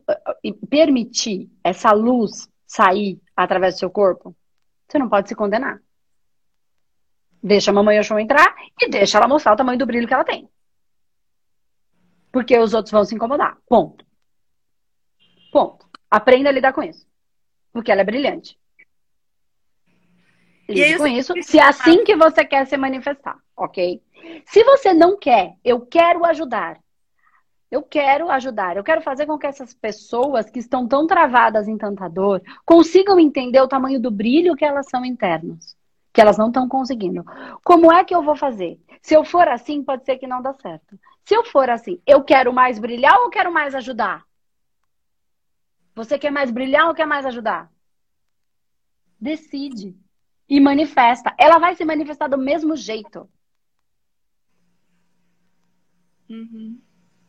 permitir essa luz sair através do seu corpo, você não pode se condenar. Deixa a mamãe Oxum entrar e deixa ela mostrar o tamanho do brilho que ela tem. Porque os outros vão se incomodar. Ponto. Ponto. Aprenda a lidar com isso. Porque ela é brilhante. Lide com isso, se é assim que você quer se manifestar, ok? Se você não quer, eu quero ajudar. Eu quero ajudar, eu quero fazer com que essas pessoas que estão tão travadas em tanta dor consigam entender o tamanho do brilho que elas são internos, que elas não estão conseguindo. Como é que eu vou fazer? Se eu for assim, pode ser que não dá certo. Se eu for assim, eu quero mais brilhar ou quero mais ajudar? Você quer mais brilhar ou quer mais ajudar? Decide e manifesta. Ela vai se manifestar do mesmo jeito. Uhum.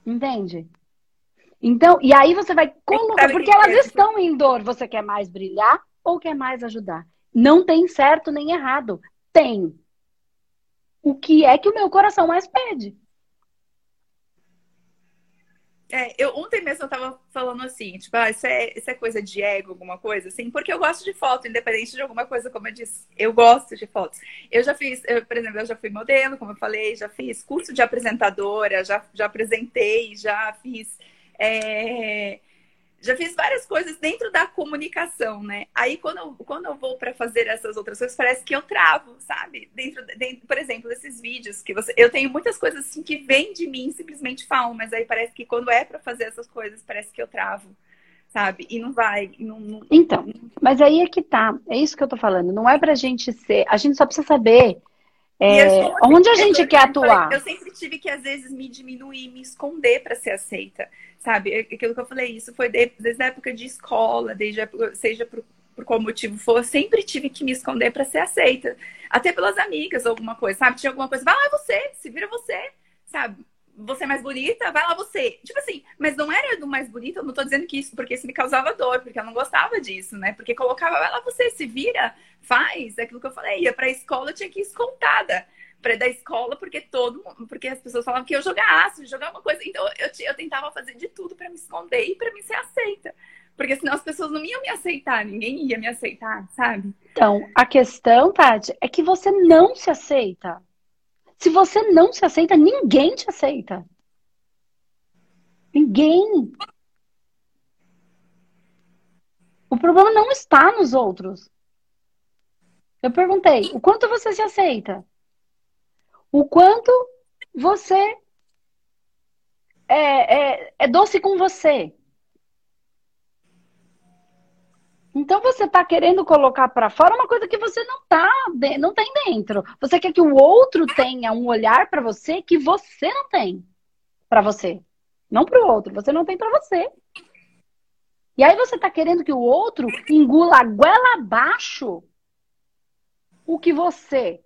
Entende? Então, e aí você vai colocar, porque elas estão em dor. Você quer mais brilhar ou quer mais ajudar? Não tem certo nem errado. Tem. O que é que o meu coração mais pede? É, eu, ontem mesmo eu tava falando assim, tipo, ah, isso é, isso é coisa de ego, alguma coisa, assim, porque eu gosto de foto, independente de alguma coisa, como eu disse, eu gosto de fotos. Eu já fiz, eu, por exemplo, eu já fui modelo, como eu falei, já fiz curso de apresentadora, já, já apresentei, já fiz. É, já fiz várias coisas dentro da comunicação, né? Aí quando eu, quando eu vou para fazer essas outras coisas, parece que eu travo, sabe? Dentro, dentro, por exemplo, esses vídeos que você, eu tenho muitas coisas assim que vêm de mim, simplesmente falam, mas aí parece que quando é para fazer essas coisas, parece que eu travo, sabe? E não vai, não, não... Então, mas aí é que tá, é isso que eu tô falando. Não é pra gente ser, a gente só precisa saber é, onde a gente quer atuar? Eu sempre tive que, às vezes, me diminuir, me esconder para ser aceita. Sabe? É, aquilo que eu falei, isso foi desde a época de escola, desde época, seja por, por qual motivo for, sempre tive que me esconder para ser aceita. Até pelas amigas, alguma coisa, sabe? Tinha alguma coisa, vai lá você, se vira você, sabe? Você é mais bonita, vai lá você. Tipo assim, mas não era do mais bonito, eu não tô dizendo que isso, porque isso me causava dor, porque eu não gostava disso, né? Porque colocava, vai lá você, se vira, faz, aquilo que eu falei, ia pra escola, eu tinha que ir escoltada para da escola, porque todo porque as pessoas falavam que eu jogasse, jogar uma coisa. Então eu, eu tentava fazer de tudo para me esconder e para me ser aceita. Porque senão as pessoas não iam me aceitar, ninguém ia me aceitar, sabe? Então, a questão, Tati, é que você não se aceita. Se você não se aceita, ninguém te aceita. Ninguém. O problema não está nos outros. Eu perguntei, o quanto você se aceita? O quanto você é, é, é doce com você? Então você está querendo colocar para fora uma coisa que você não tá, não tem dentro. Você quer que o outro tenha um olhar para você que você não tem para você, não para o outro. Você não tem para você. E aí você está querendo que o outro engula a goela abaixo o que você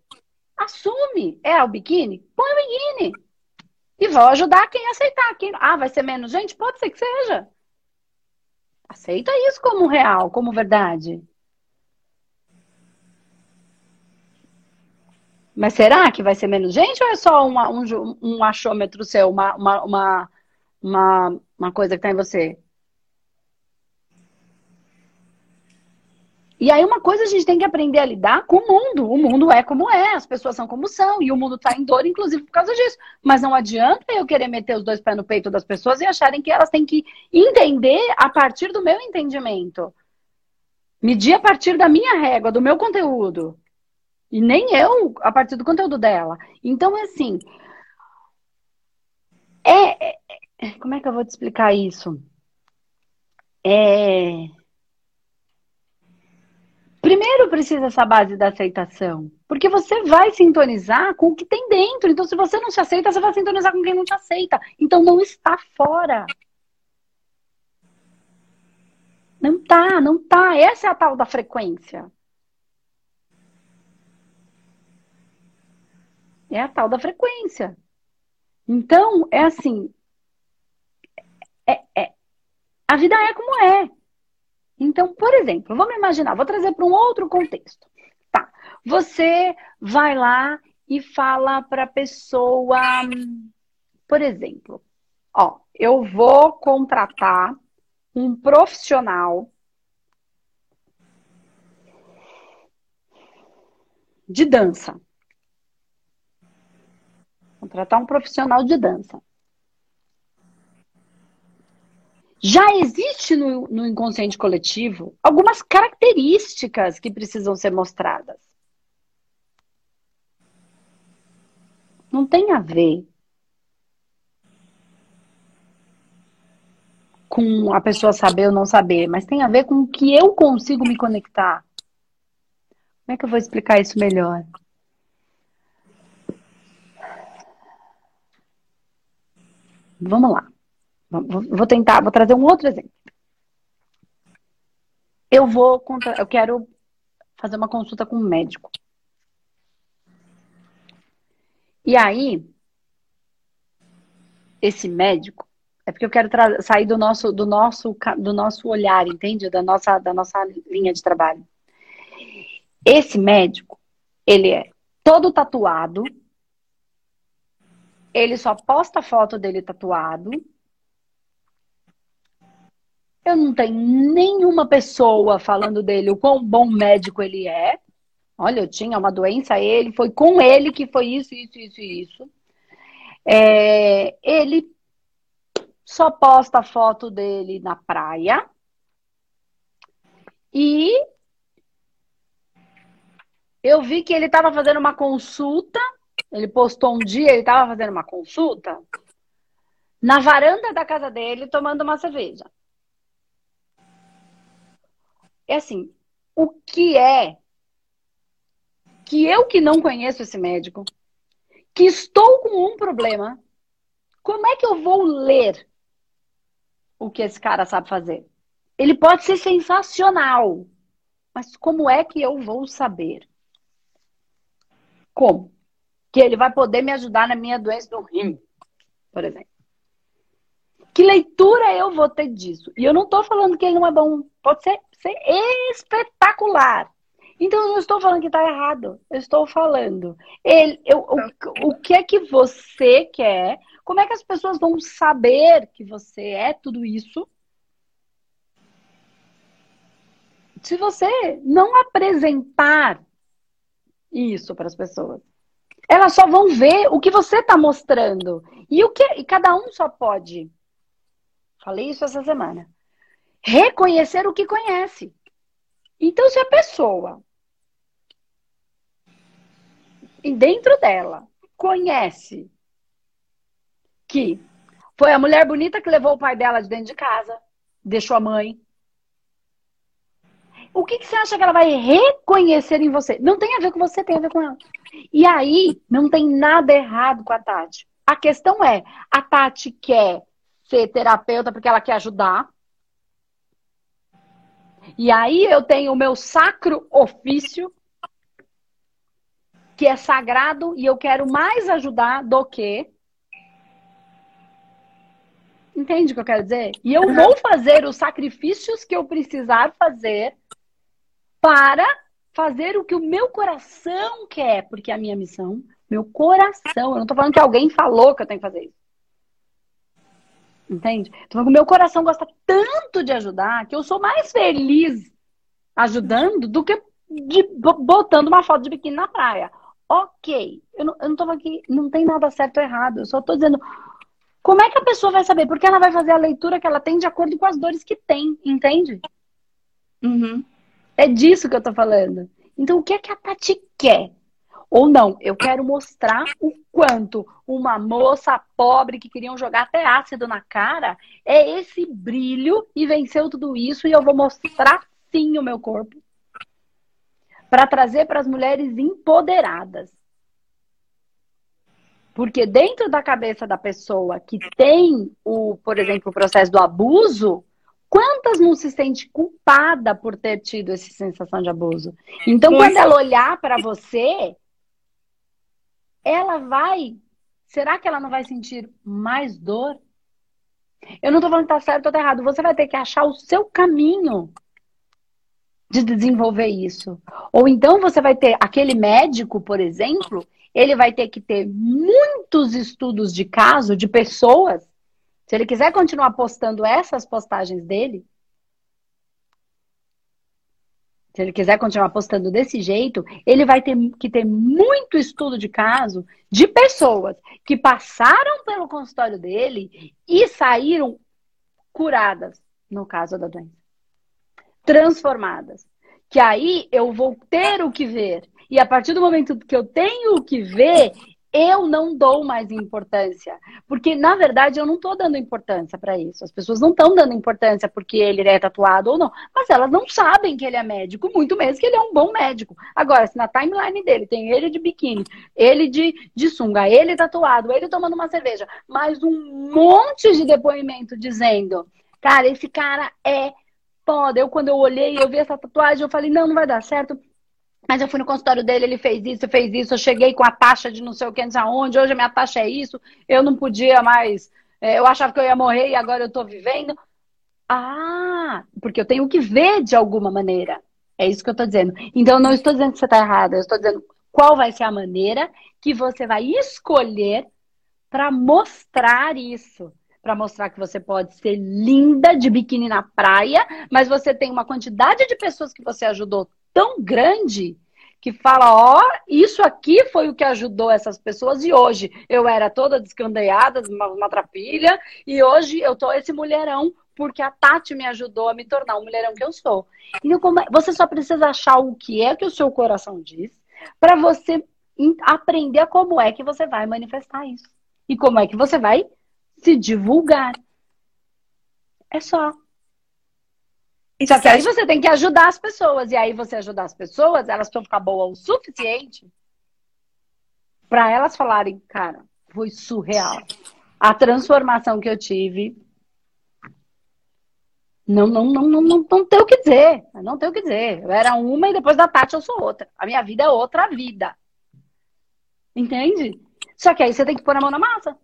assume é o biquíni, põe o biquíni. E vou ajudar quem aceitar. Quem... Ah, vai ser menos gente? Pode ser que seja. Aceita isso como real, como verdade. Mas será que vai ser menos gente ou é só uma, um, um achômetro seu, uma, uma, uma, uma, coisa que está em você? E aí, uma coisa a gente tem que aprender a lidar com o mundo. O mundo é como é, as pessoas são como são, e o mundo está em dor, inclusive, por causa disso. Mas não adianta eu querer meter os dois pés no peito das pessoas e acharem que elas têm que entender a partir do meu entendimento. Medir a partir da minha régua, do meu conteúdo. E nem eu a partir do conteúdo dela. Então, assim. É, é, é, como é que eu vou te explicar isso? É. Primeiro precisa essa base da aceitação. Porque você vai sintonizar com o que tem dentro. Então, se você não se aceita, você vai sintonizar com quem não te aceita. Então, não está fora. Não tá, não tá. Essa é a tal da frequência. É a tal da frequência. Então, é assim. É, é, a vida é como é. Então, por exemplo, vamos imaginar, vou trazer para um outro contexto. Tá. Você vai lá e fala para a pessoa, por exemplo, ó, eu vou contratar um profissional de dança. Contratar um profissional de dança. Já existe no, no inconsciente coletivo algumas características que precisam ser mostradas. Não tem a ver com a pessoa saber ou não saber, mas tem a ver com o que eu consigo me conectar. Como é que eu vou explicar isso melhor? Vamos lá. Vou tentar, vou trazer um outro exemplo. Eu vou contra, eu quero fazer uma consulta com um médico. E aí, esse médico é porque eu quero sair do nosso, do nosso, do nosso olhar, entende? Da nossa, da nossa linha de trabalho. Esse médico, ele é todo tatuado, ele só posta foto dele tatuado. Eu não tenho nenhuma pessoa falando dele o quão bom médico ele é. Olha, eu tinha uma doença, ele foi com ele que foi isso, isso, isso, isso. É, ele só posta foto dele na praia. E eu vi que ele estava fazendo uma consulta ele postou um dia, ele estava fazendo uma consulta na varanda da casa dele, tomando uma cerveja. É assim, o que é que eu que não conheço esse médico, que estou com um problema, como é que eu vou ler o que esse cara sabe fazer? Ele pode ser sensacional, mas como é que eu vou saber? Como? que ele vai poder me ajudar na minha doença do rim, por exemplo. Que leitura eu vou ter disso? E eu não estou falando que ele não é bom. Pode ser, ser espetacular. Então, eu não estou falando que está errado. Eu estou falando. Ele, eu, o, o que é que você quer? Como é que as pessoas vão saber que você é tudo isso? Se você não apresentar isso para as pessoas elas só vão ver o que você está mostrando. E o que e cada um só pode. Falei isso essa semana. Reconhecer o que conhece. Então, se a pessoa dentro dela conhece que foi a mulher bonita que levou o pai dela de dentro de casa, deixou a mãe, o que, que, você acha que ela vai reconhecer em você? Não tem a ver com você, tem a ver com ela. E aí, não tem nada errado com a Tati. A questão é, a Tati quer ser terapeuta porque ela quer ajudar. E aí eu tenho o meu sacro ofício que é sagrado e eu quero mais ajudar do que. Entende o que eu quero dizer? E eu vou fazer os sacrifícios que eu precisar fazer para fazer o que o meu coração quer, porque é a minha missão, meu coração, eu não tô falando que alguém falou que eu tenho que fazer isso. Entende? Tô falando que o meu coração gosta tanto de ajudar que eu sou mais feliz ajudando do que de, botando uma foto de biquíni na praia. Ok, eu não, eu não tô que não tem nada certo ou errado, eu só tô dizendo como é que a pessoa vai saber? Porque ela vai fazer a leitura que ela tem de acordo com as dores que tem, entende? Uhum. É disso que eu tô falando. Então, o que é que a Tati quer? Ou não, eu quero mostrar o quanto uma moça pobre que queriam jogar até ácido na cara é esse brilho e venceu tudo isso e eu vou mostrar sim o meu corpo para trazer para as mulheres empoderadas. Porque dentro da cabeça da pessoa que tem o, por exemplo, o processo do abuso, quantas não se sente culpada por ter tido essa sensação de abuso? Então, quando ela olhar para você, ela vai. Será que ela não vai sentir mais dor? Eu não estou falando que tá certo ou tá errado. Você vai ter que achar o seu caminho de desenvolver isso. Ou então você vai ter aquele médico, por exemplo, ele vai ter que ter muitos estudos de caso de pessoas. Se ele quiser continuar postando essas postagens dele, se ele quiser continuar postando desse jeito, ele vai ter que ter muito estudo de caso de pessoas que passaram pelo consultório dele e saíram curadas, no caso da doença. Transformadas. Que aí eu vou ter o que ver. E a partir do momento que eu tenho o que ver, eu não dou mais importância. Porque, na verdade, eu não estou dando importância para isso. As pessoas não estão dando importância porque ele é tatuado ou não. Mas elas não sabem que ele é médico, muito menos que ele é um bom médico. Agora, se na timeline dele tem ele de biquíni, ele de, de sunga, ele tatuado, ele tomando uma cerveja, mais um monte de depoimento dizendo: cara, esse cara é foda. Eu, quando eu olhei, eu vi essa tatuagem, eu falei: não, não vai dar certo mas eu fui no consultório dele, ele fez isso, fez isso, eu cheguei com a taxa de não sei o que, não sei aonde, hoje a minha taxa é isso, eu não podia mais, é, eu achava que eu ia morrer e agora eu tô vivendo. Ah, porque eu tenho que ver de alguma maneira. É isso que eu tô dizendo. Então, eu não estou dizendo que você tá errada, eu estou dizendo qual vai ser a maneira que você vai escolher para mostrar isso. Para mostrar que você pode ser linda de biquíni na praia, mas você tem uma quantidade de pessoas que você ajudou tão grande que fala, ó, oh, isso aqui foi o que ajudou essas pessoas e hoje eu era toda descandeada, uma, uma trapilha, e hoje eu tô esse mulherão porque a Tati me ajudou a me tornar o mulherão que eu sou. Então, é, você só precisa achar o que é que o seu coração diz para você aprender como é que você vai manifestar isso. E como é que você vai se divulgar. É só. Só que aí você tem que ajudar as pessoas. E aí você ajudar as pessoas, elas precisam ficar boas o suficiente para elas falarem, cara, foi surreal. A transformação que eu tive. Não, não, não, não, não, não tem o que dizer. Não tem o que dizer. Eu era uma e depois da Tati eu sou outra. A minha vida é outra vida. Entende? Só que aí você tem que pôr a mão na massa.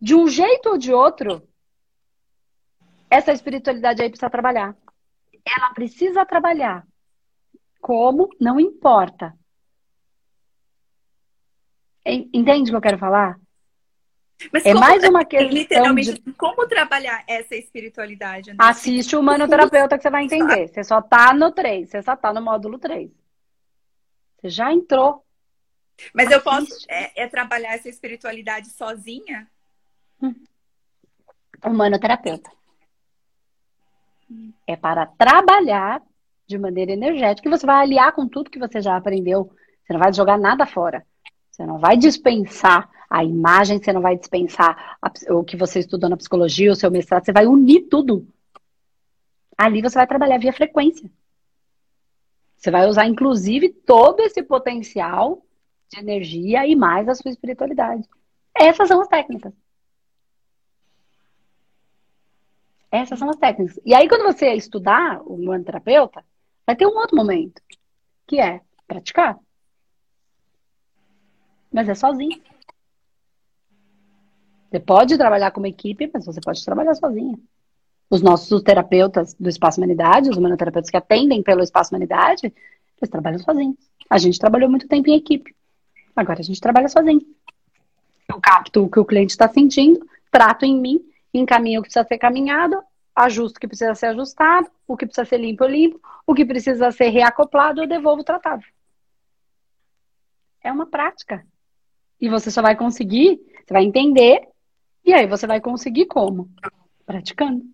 De um jeito ou de outro, essa espiritualidade aí precisa trabalhar. Ela precisa trabalhar. Como? Não importa. Entende o que eu quero falar? Mas é mais uma questão literalmente de... como trabalhar essa espiritualidade. Assiste o humanoterapeuta que você vai entender. Você só tá no 3, você só tá no módulo 3. Você já entrou. Mas Assiste. eu posso é, é, trabalhar essa espiritualidade sozinha? Hum. Humanoterapeuta. É para trabalhar de maneira energética e você vai aliar com tudo que você já aprendeu. Você não vai jogar nada fora. Você não vai dispensar a imagem, você não vai dispensar a, o que você estudou na psicologia, o seu mestrado, você vai unir tudo. Ali você vai trabalhar via frequência. Você vai usar, inclusive, todo esse potencial de energia e mais a sua espiritualidade. Essas são as técnicas. Essas são as técnicas. E aí, quando você estudar o terapeuta, vai ter um outro momento, que é praticar. mas é sozinho. Você pode trabalhar como equipe, mas você pode trabalhar sozinha. Os nossos terapeutas do Espaço Humanidade, os humanoterapeutas que atendem pelo Espaço Humanidade, eles trabalham sozinhos. A gente trabalhou muito tempo em equipe. Agora a gente trabalha sozinho. Eu capto o que o cliente está sentindo, trato em mim, encaminho o que precisa ser caminhado, ajusto o que precisa ser ajustado, o que precisa ser limpo, eu limpo, o que precisa ser reacoplado, eu devolvo o tratado. É uma prática. E você só vai conseguir, você vai entender, e aí você vai conseguir como? Praticando.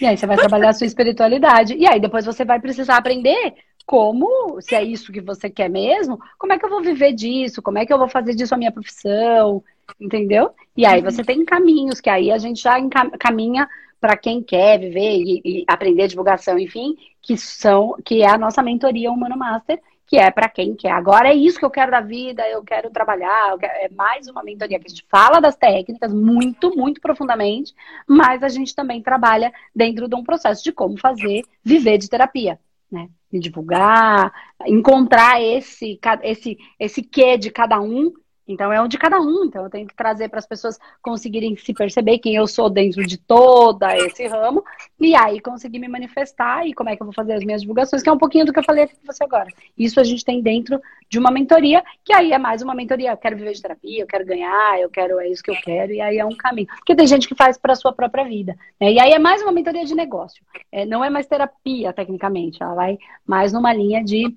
E aí você vai trabalhar a sua espiritualidade. E aí depois você vai precisar aprender como, se é isso que você quer mesmo, como é que eu vou viver disso? Como é que eu vou fazer disso a minha profissão? Entendeu? E aí você tem caminhos que aí a gente já caminha para quem quer viver e, e, aprender divulgação, enfim, que são que é a nossa mentoria Humano Master, que é para quem quer. Agora é isso que eu quero da vida, eu quero trabalhar, eu quero, é mais uma mentoria que a gente fala das técnicas muito, muito profundamente, mas a gente também trabalha dentro de um processo de como fazer viver de terapia né? De divulgar, encontrar esse, esse, esse quê de cada um então é um de cada um. Então eu tenho que trazer para as pessoas conseguirem se perceber quem eu sou dentro de todo esse ramo e aí conseguir me manifestar e como é que eu vou fazer as minhas divulgações, que é um pouquinho do que eu falei com você agora. Isso a gente tem dentro de uma mentoria, que aí é mais uma mentoria. Eu quero viver de terapia, eu quero ganhar, eu quero, é isso que eu quero, e aí é um caminho. Porque tem gente que faz para sua própria vida. Né? E aí é mais uma mentoria de negócio. É, não é mais terapia, tecnicamente. Ela vai mais numa linha de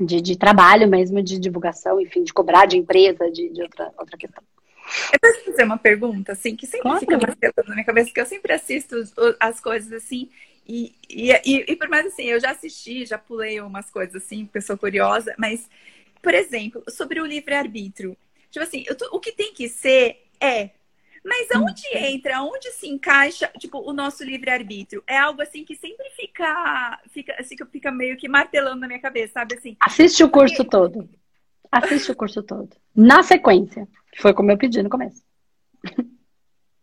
de, de trabalho mesmo, de divulgação, enfim, de cobrar de empresa, de, de outra, outra questão. Eu posso fazer uma pergunta, assim, que sempre claro. fica na minha cabeça, que eu sempre assisto as coisas assim, e, e, e, e, por mais assim, eu já assisti, já pulei umas coisas assim, porque eu sou curiosa, mas, por exemplo, sobre o livre-arbítrio. Tipo assim, eu, o que tem que ser é mas aonde entra, aonde se encaixa, tipo, o nosso livre-arbítrio? É algo assim que sempre fica, fica, assim, que fica meio que martelando na minha cabeça, sabe assim? Assiste o curso Porque... todo. Assiste o curso todo. Na sequência. Foi como eu pedi no começo.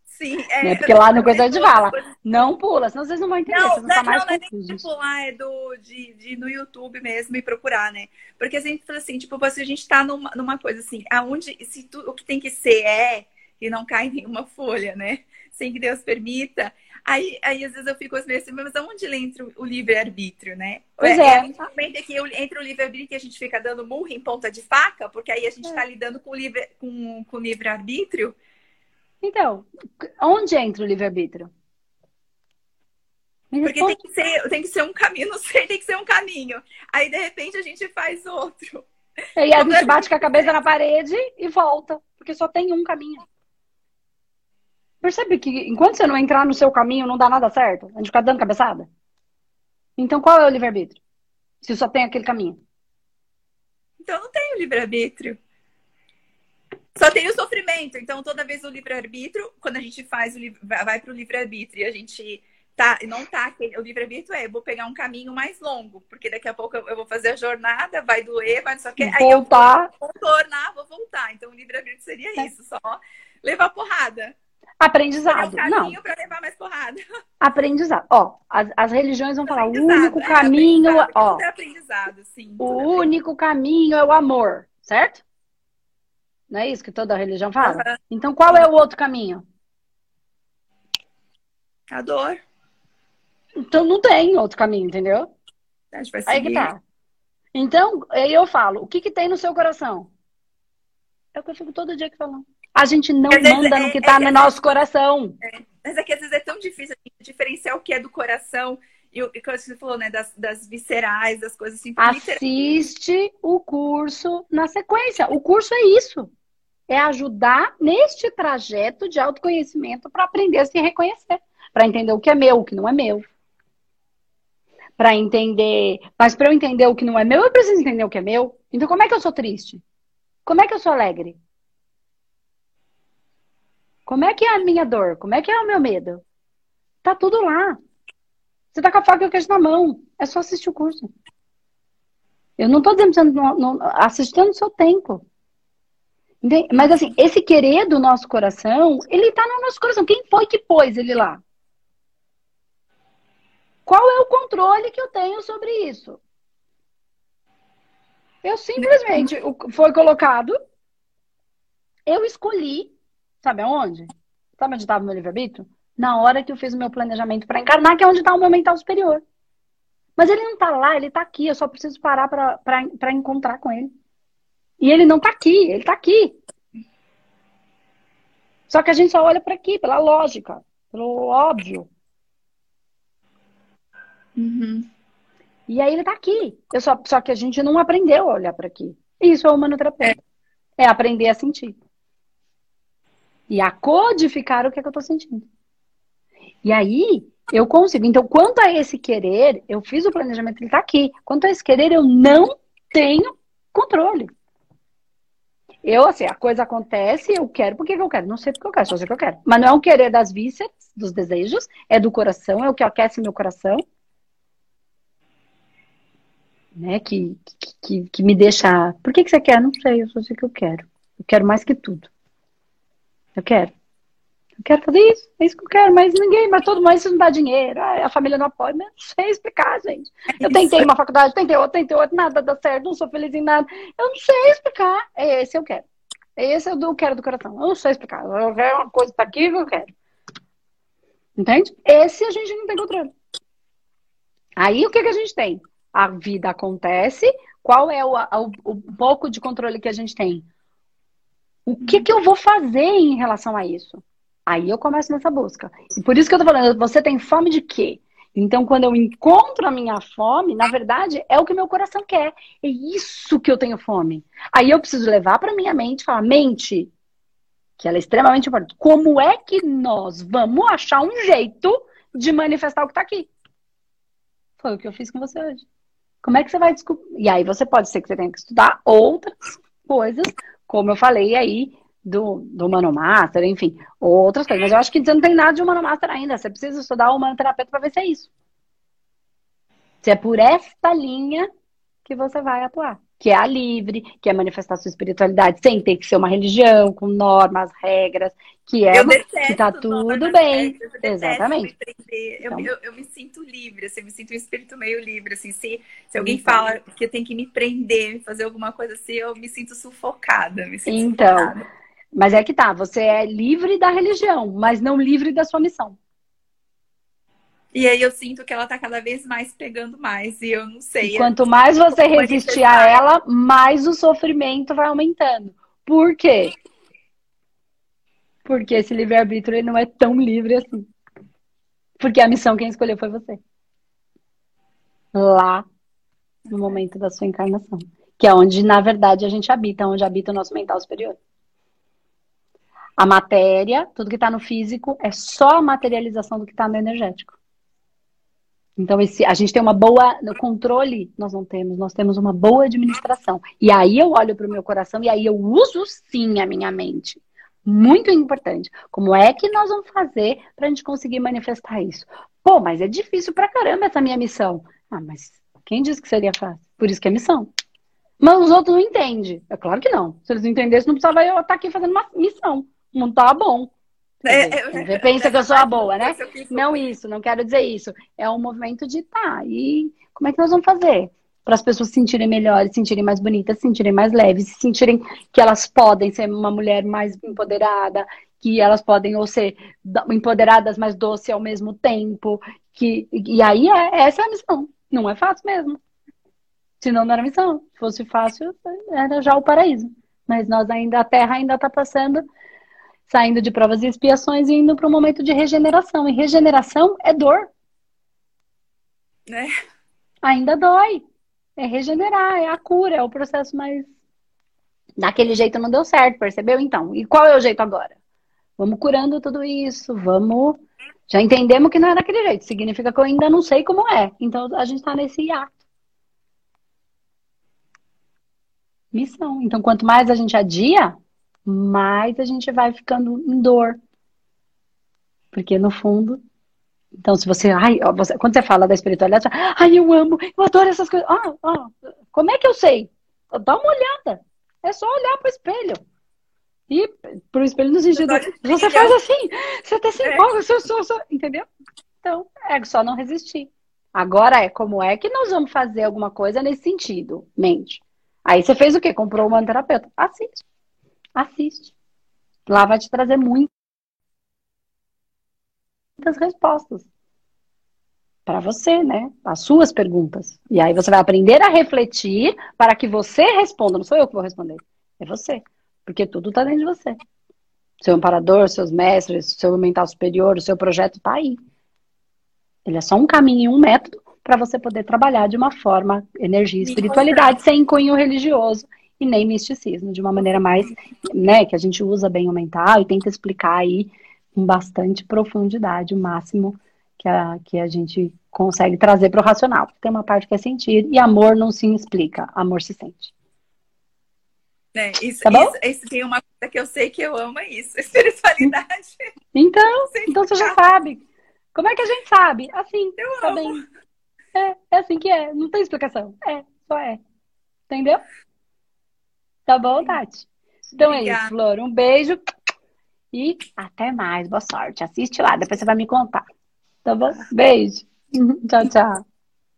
Sim, é. Né? Porque lá no coisa de fala, não pula, senão vocês não vão entender, não, não, mais não. Não é pular, é do, de, de, no YouTube mesmo e procurar, né? Porque a gente fala assim, tipo, se a gente tá numa, numa coisa assim, aonde, se tu, o que tem que ser é e não cai nenhuma folha, né? Sem que Deus permita. Aí, aí às vezes eu fico assim, mas aonde entra o livre-arbítrio, né? Pois é. é. é que entra o livre-arbítrio que a gente fica dando murro em ponta de faca, porque aí a gente está é. lidando com o livre, com, com livre-arbítrio. Então, onde entra o livre-arbítrio? Porque tem que, ser, tem que ser um caminho, não sei, tem que ser um caminho. Aí, de repente, a gente faz outro. E aí a gente bate com a cabeça na parede e volta. Porque só tem um caminho. Percebe que enquanto você não entrar no seu caminho, não dá nada certo? A gente fica dando cabeçada? Então qual é o livre-arbítrio? Se só tem aquele caminho. Então não tem o livre-arbítrio. Só tem o sofrimento. Então, toda vez o livre-arbítrio, quando a gente faz o vai para o livre-arbítrio e a gente tá, não tá o livre-arbítrio é, vou pegar um caminho mais longo, porque daqui a pouco eu vou fazer a jornada, vai doer, vai não sei o que, aí eu vou contornar, vou voltar. Então, o livre-arbítrio seria é. isso, só levar porrada. Aprendizado. Um não. para levar mais porrada. Aprendizado. Ó, as, as religiões vão falar o único é, caminho, ó. É aprendizado, sim. O único caminho é o amor, certo? Não é isso que toda religião fala? Uhum. Então qual é o outro caminho? A dor. Então não tem outro caminho, entendeu? A gente vai seguir. Aí que tá. Então, aí eu falo, o que que tem no seu coração? É o que eu fico todo dia aqui falando. A gente não manda no que está é, no nosso coração. É, mas é que às vezes é tão difícil diferenciar o que é do coração e o que você falou, né? Das, das viscerais, das coisas assim. Assiste o curso na sequência. O curso é isso. É ajudar neste trajeto de autoconhecimento para aprender a se reconhecer. Para entender o que é meu, o que não é meu. Para entender. Mas para eu entender o que não é meu, eu preciso entender o que é meu. Então, como é que eu sou triste? Como é que eu sou alegre? Como é que é a minha dor? Como é que é o meu medo? Tá tudo lá. Você tá com a faca e o queijo na mão. É só assistir o curso. Eu não tô dizendo não, assistindo o seu tempo. Entende? Mas assim, esse querer do nosso coração, ele tá no nosso coração. Quem foi que pôs ele lá? Qual é o controle que eu tenho sobre isso? Eu simplesmente foi colocado, eu escolhi, sabe aonde? Sabe onde estava o meu livre-arbítrio? Na hora que eu fiz o meu planejamento para encarnar, que é onde está o meu mental superior. Mas ele não está lá, ele está aqui. Eu só preciso parar para encontrar com ele. E ele não está aqui, ele está aqui. Só que a gente só olha para aqui, pela lógica, pelo óbvio. Uhum. E aí ele tá aqui. Eu só, só que a gente não aprendeu a olhar para aqui. Isso é humanoterapia. É aprender a sentir. E a codificar o que, é que eu tô sentindo. E aí, eu consigo. Então, quanto a esse querer, eu fiz o planejamento, ele tá aqui. Quanto a esse querer, eu não tenho controle. Eu, assim, a coisa acontece, eu quero porque eu quero. Não sei porque eu quero, só sei que eu quero. Mas não é um querer das vísceras, dos desejos, é do coração, é o que aquece meu coração né? Que, que, que me deixa. Por que, que você quer? Não sei, eu só sei que eu quero. Eu quero mais que tudo. Eu quero. Eu quero fazer isso, é isso que eu quero, mas ninguém, mas todo mundo isso não dá dinheiro, a família não apoia, mas não sei explicar, gente. Eu tentei uma faculdade, tentei outra, tentei outra, nada dá certo, não sou feliz em nada. Eu não sei explicar. É esse eu quero. Esse eu do, quero do coração. Eu não sei explicar. Eu quero uma coisa tá aqui que eu quero. Entende? Esse a gente não tem controle. Aí o que, que a gente tem? a vida acontece, qual é o, o, o pouco de controle que a gente tem? O que, que eu vou fazer em relação a isso? Aí eu começo nessa busca. E por isso que eu tô falando, você tem fome de quê? Então, quando eu encontro a minha fome, na verdade, é o que meu coração quer. É isso que eu tenho fome. Aí eu preciso levar para minha mente falar: mente, que ela é extremamente importante. Como é que nós vamos achar um jeito de manifestar o que está aqui? Foi o que eu fiz com você hoje. Como é que você vai descobrir? E aí você pode ser que você tenha que estudar outras coisas, como eu falei aí, do, do Master, enfim, outras coisas. Mas eu acho que você não tem nada de Master ainda. Você precisa estudar o Humanoterapeuta para ver se é isso. Se é por esta linha que você vai atuar que é a livre, que é manifestar sua espiritualidade sem ter que ser uma religião, com normas, regras, que é eu que tá tudo bem. Exatamente. Me então. eu, eu, eu, me sinto livre, assim, eu me sinto um espírito meio livre, assim, se, se alguém então. fala que eu tenho que me prender, fazer alguma coisa assim, eu me sinto sufocada, me sinto Então, sufocada. mas é que tá, você é livre da religião, mas não livre da sua missão. E aí eu sinto que ela tá cada vez mais pegando mais. E eu não sei. E quanto mais você resistir a ela, mais o sofrimento vai aumentando. Por quê? Porque esse livre-arbítrio não é tão livre assim. Porque a missão quem escolheu foi você. Lá no momento da sua encarnação. Que é onde, na verdade, a gente habita, onde habita o nosso mental superior. A matéria, tudo que está no físico, é só a materialização do que está no energético. Então, esse, a gente tem uma boa. No controle, nós não temos, nós temos uma boa administração. E aí eu olho para o meu coração e aí eu uso sim a minha mente. Muito importante. Como é que nós vamos fazer para a gente conseguir manifestar isso? Pô, mas é difícil pra caramba essa minha missão. Ah, mas quem disse que seria fácil? Por isso que é missão. Mas os outros não entendem. É claro que não. Se eles entendessem, não precisava eu estar aqui fazendo uma missão. Não tá bom. É, pensa que eu sou a boa, né? Não isso, não quero dizer isso. É um movimento de tá, e como é que nós vamos fazer? Para as pessoas se sentirem melhores, se sentirem mais bonitas, se sentirem mais leves, se sentirem que elas podem ser uma mulher mais empoderada, que elas podem ou ser empoderadas, mas doce ao mesmo tempo. Que, e aí é, essa é a missão. Não é fácil mesmo. Senão não era missão. Se fosse fácil, era já o paraíso. Mas nós ainda, a Terra ainda está passando saindo de provas e expiações e indo para um momento de regeneração. E regeneração é dor. É. Ainda dói. É regenerar, é a cura, é o processo mais. Daquele jeito não deu certo, percebeu? Então, e qual é o jeito agora? Vamos curando tudo isso, vamos. Já entendemos que não é daquele jeito, significa que eu ainda não sei como é. Então a gente está nesse ato. Missão. Então, quanto mais a gente adia, mais a gente vai ficando em dor. Porque no fundo. Então, se você, ai, você, quando você fala da espiritualidade, ai, eu amo, eu adoro essas coisas. Ah, ah, como é que eu sei? Dá uma olhada. É só olhar para o espelho. E para o espelho no sentido. Você faz assim, você até se empolga, é. sou, sou, entendeu? Então, é só não resistir. Agora é como é que nós vamos fazer alguma coisa nesse sentido, mente. Aí você fez o quê? Comprou uma terapeuta. Assiste. Assiste. Lá vai te trazer muitas respostas para você, né? As suas perguntas. E aí você vai aprender a refletir para que você responda. Não sou eu que vou responder, é você. Porque tudo está dentro de você. Seu amparador, seus mestres, seu mental superior, o seu projeto está aí. Ele é só um caminho e um método para você poder trabalhar de uma forma, energia e espiritualidade, sem cunho religioso e nem misticismo, de uma maneira mais, né, que a gente usa bem o mental e tenta explicar aí com bastante profundidade o máximo que a, que a gente consegue trazer para o racional. Tem uma parte que é sentir e amor não se explica, amor se sente. É, isso, tá isso, isso, tem uma coisa que eu sei que eu amo, é isso, espiritualidade. Então, então você já sabe. Como é que a gente sabe? Assim, eu tá amo. bem. É, é assim que é, não tem explicação. É, só é. Entendeu? Tá bom, Tati? Então Obrigada. é isso, Flor. Um beijo e até mais. Boa sorte. Assiste lá, depois você vai me contar. Tá bom? Beijo. tchau, tchau.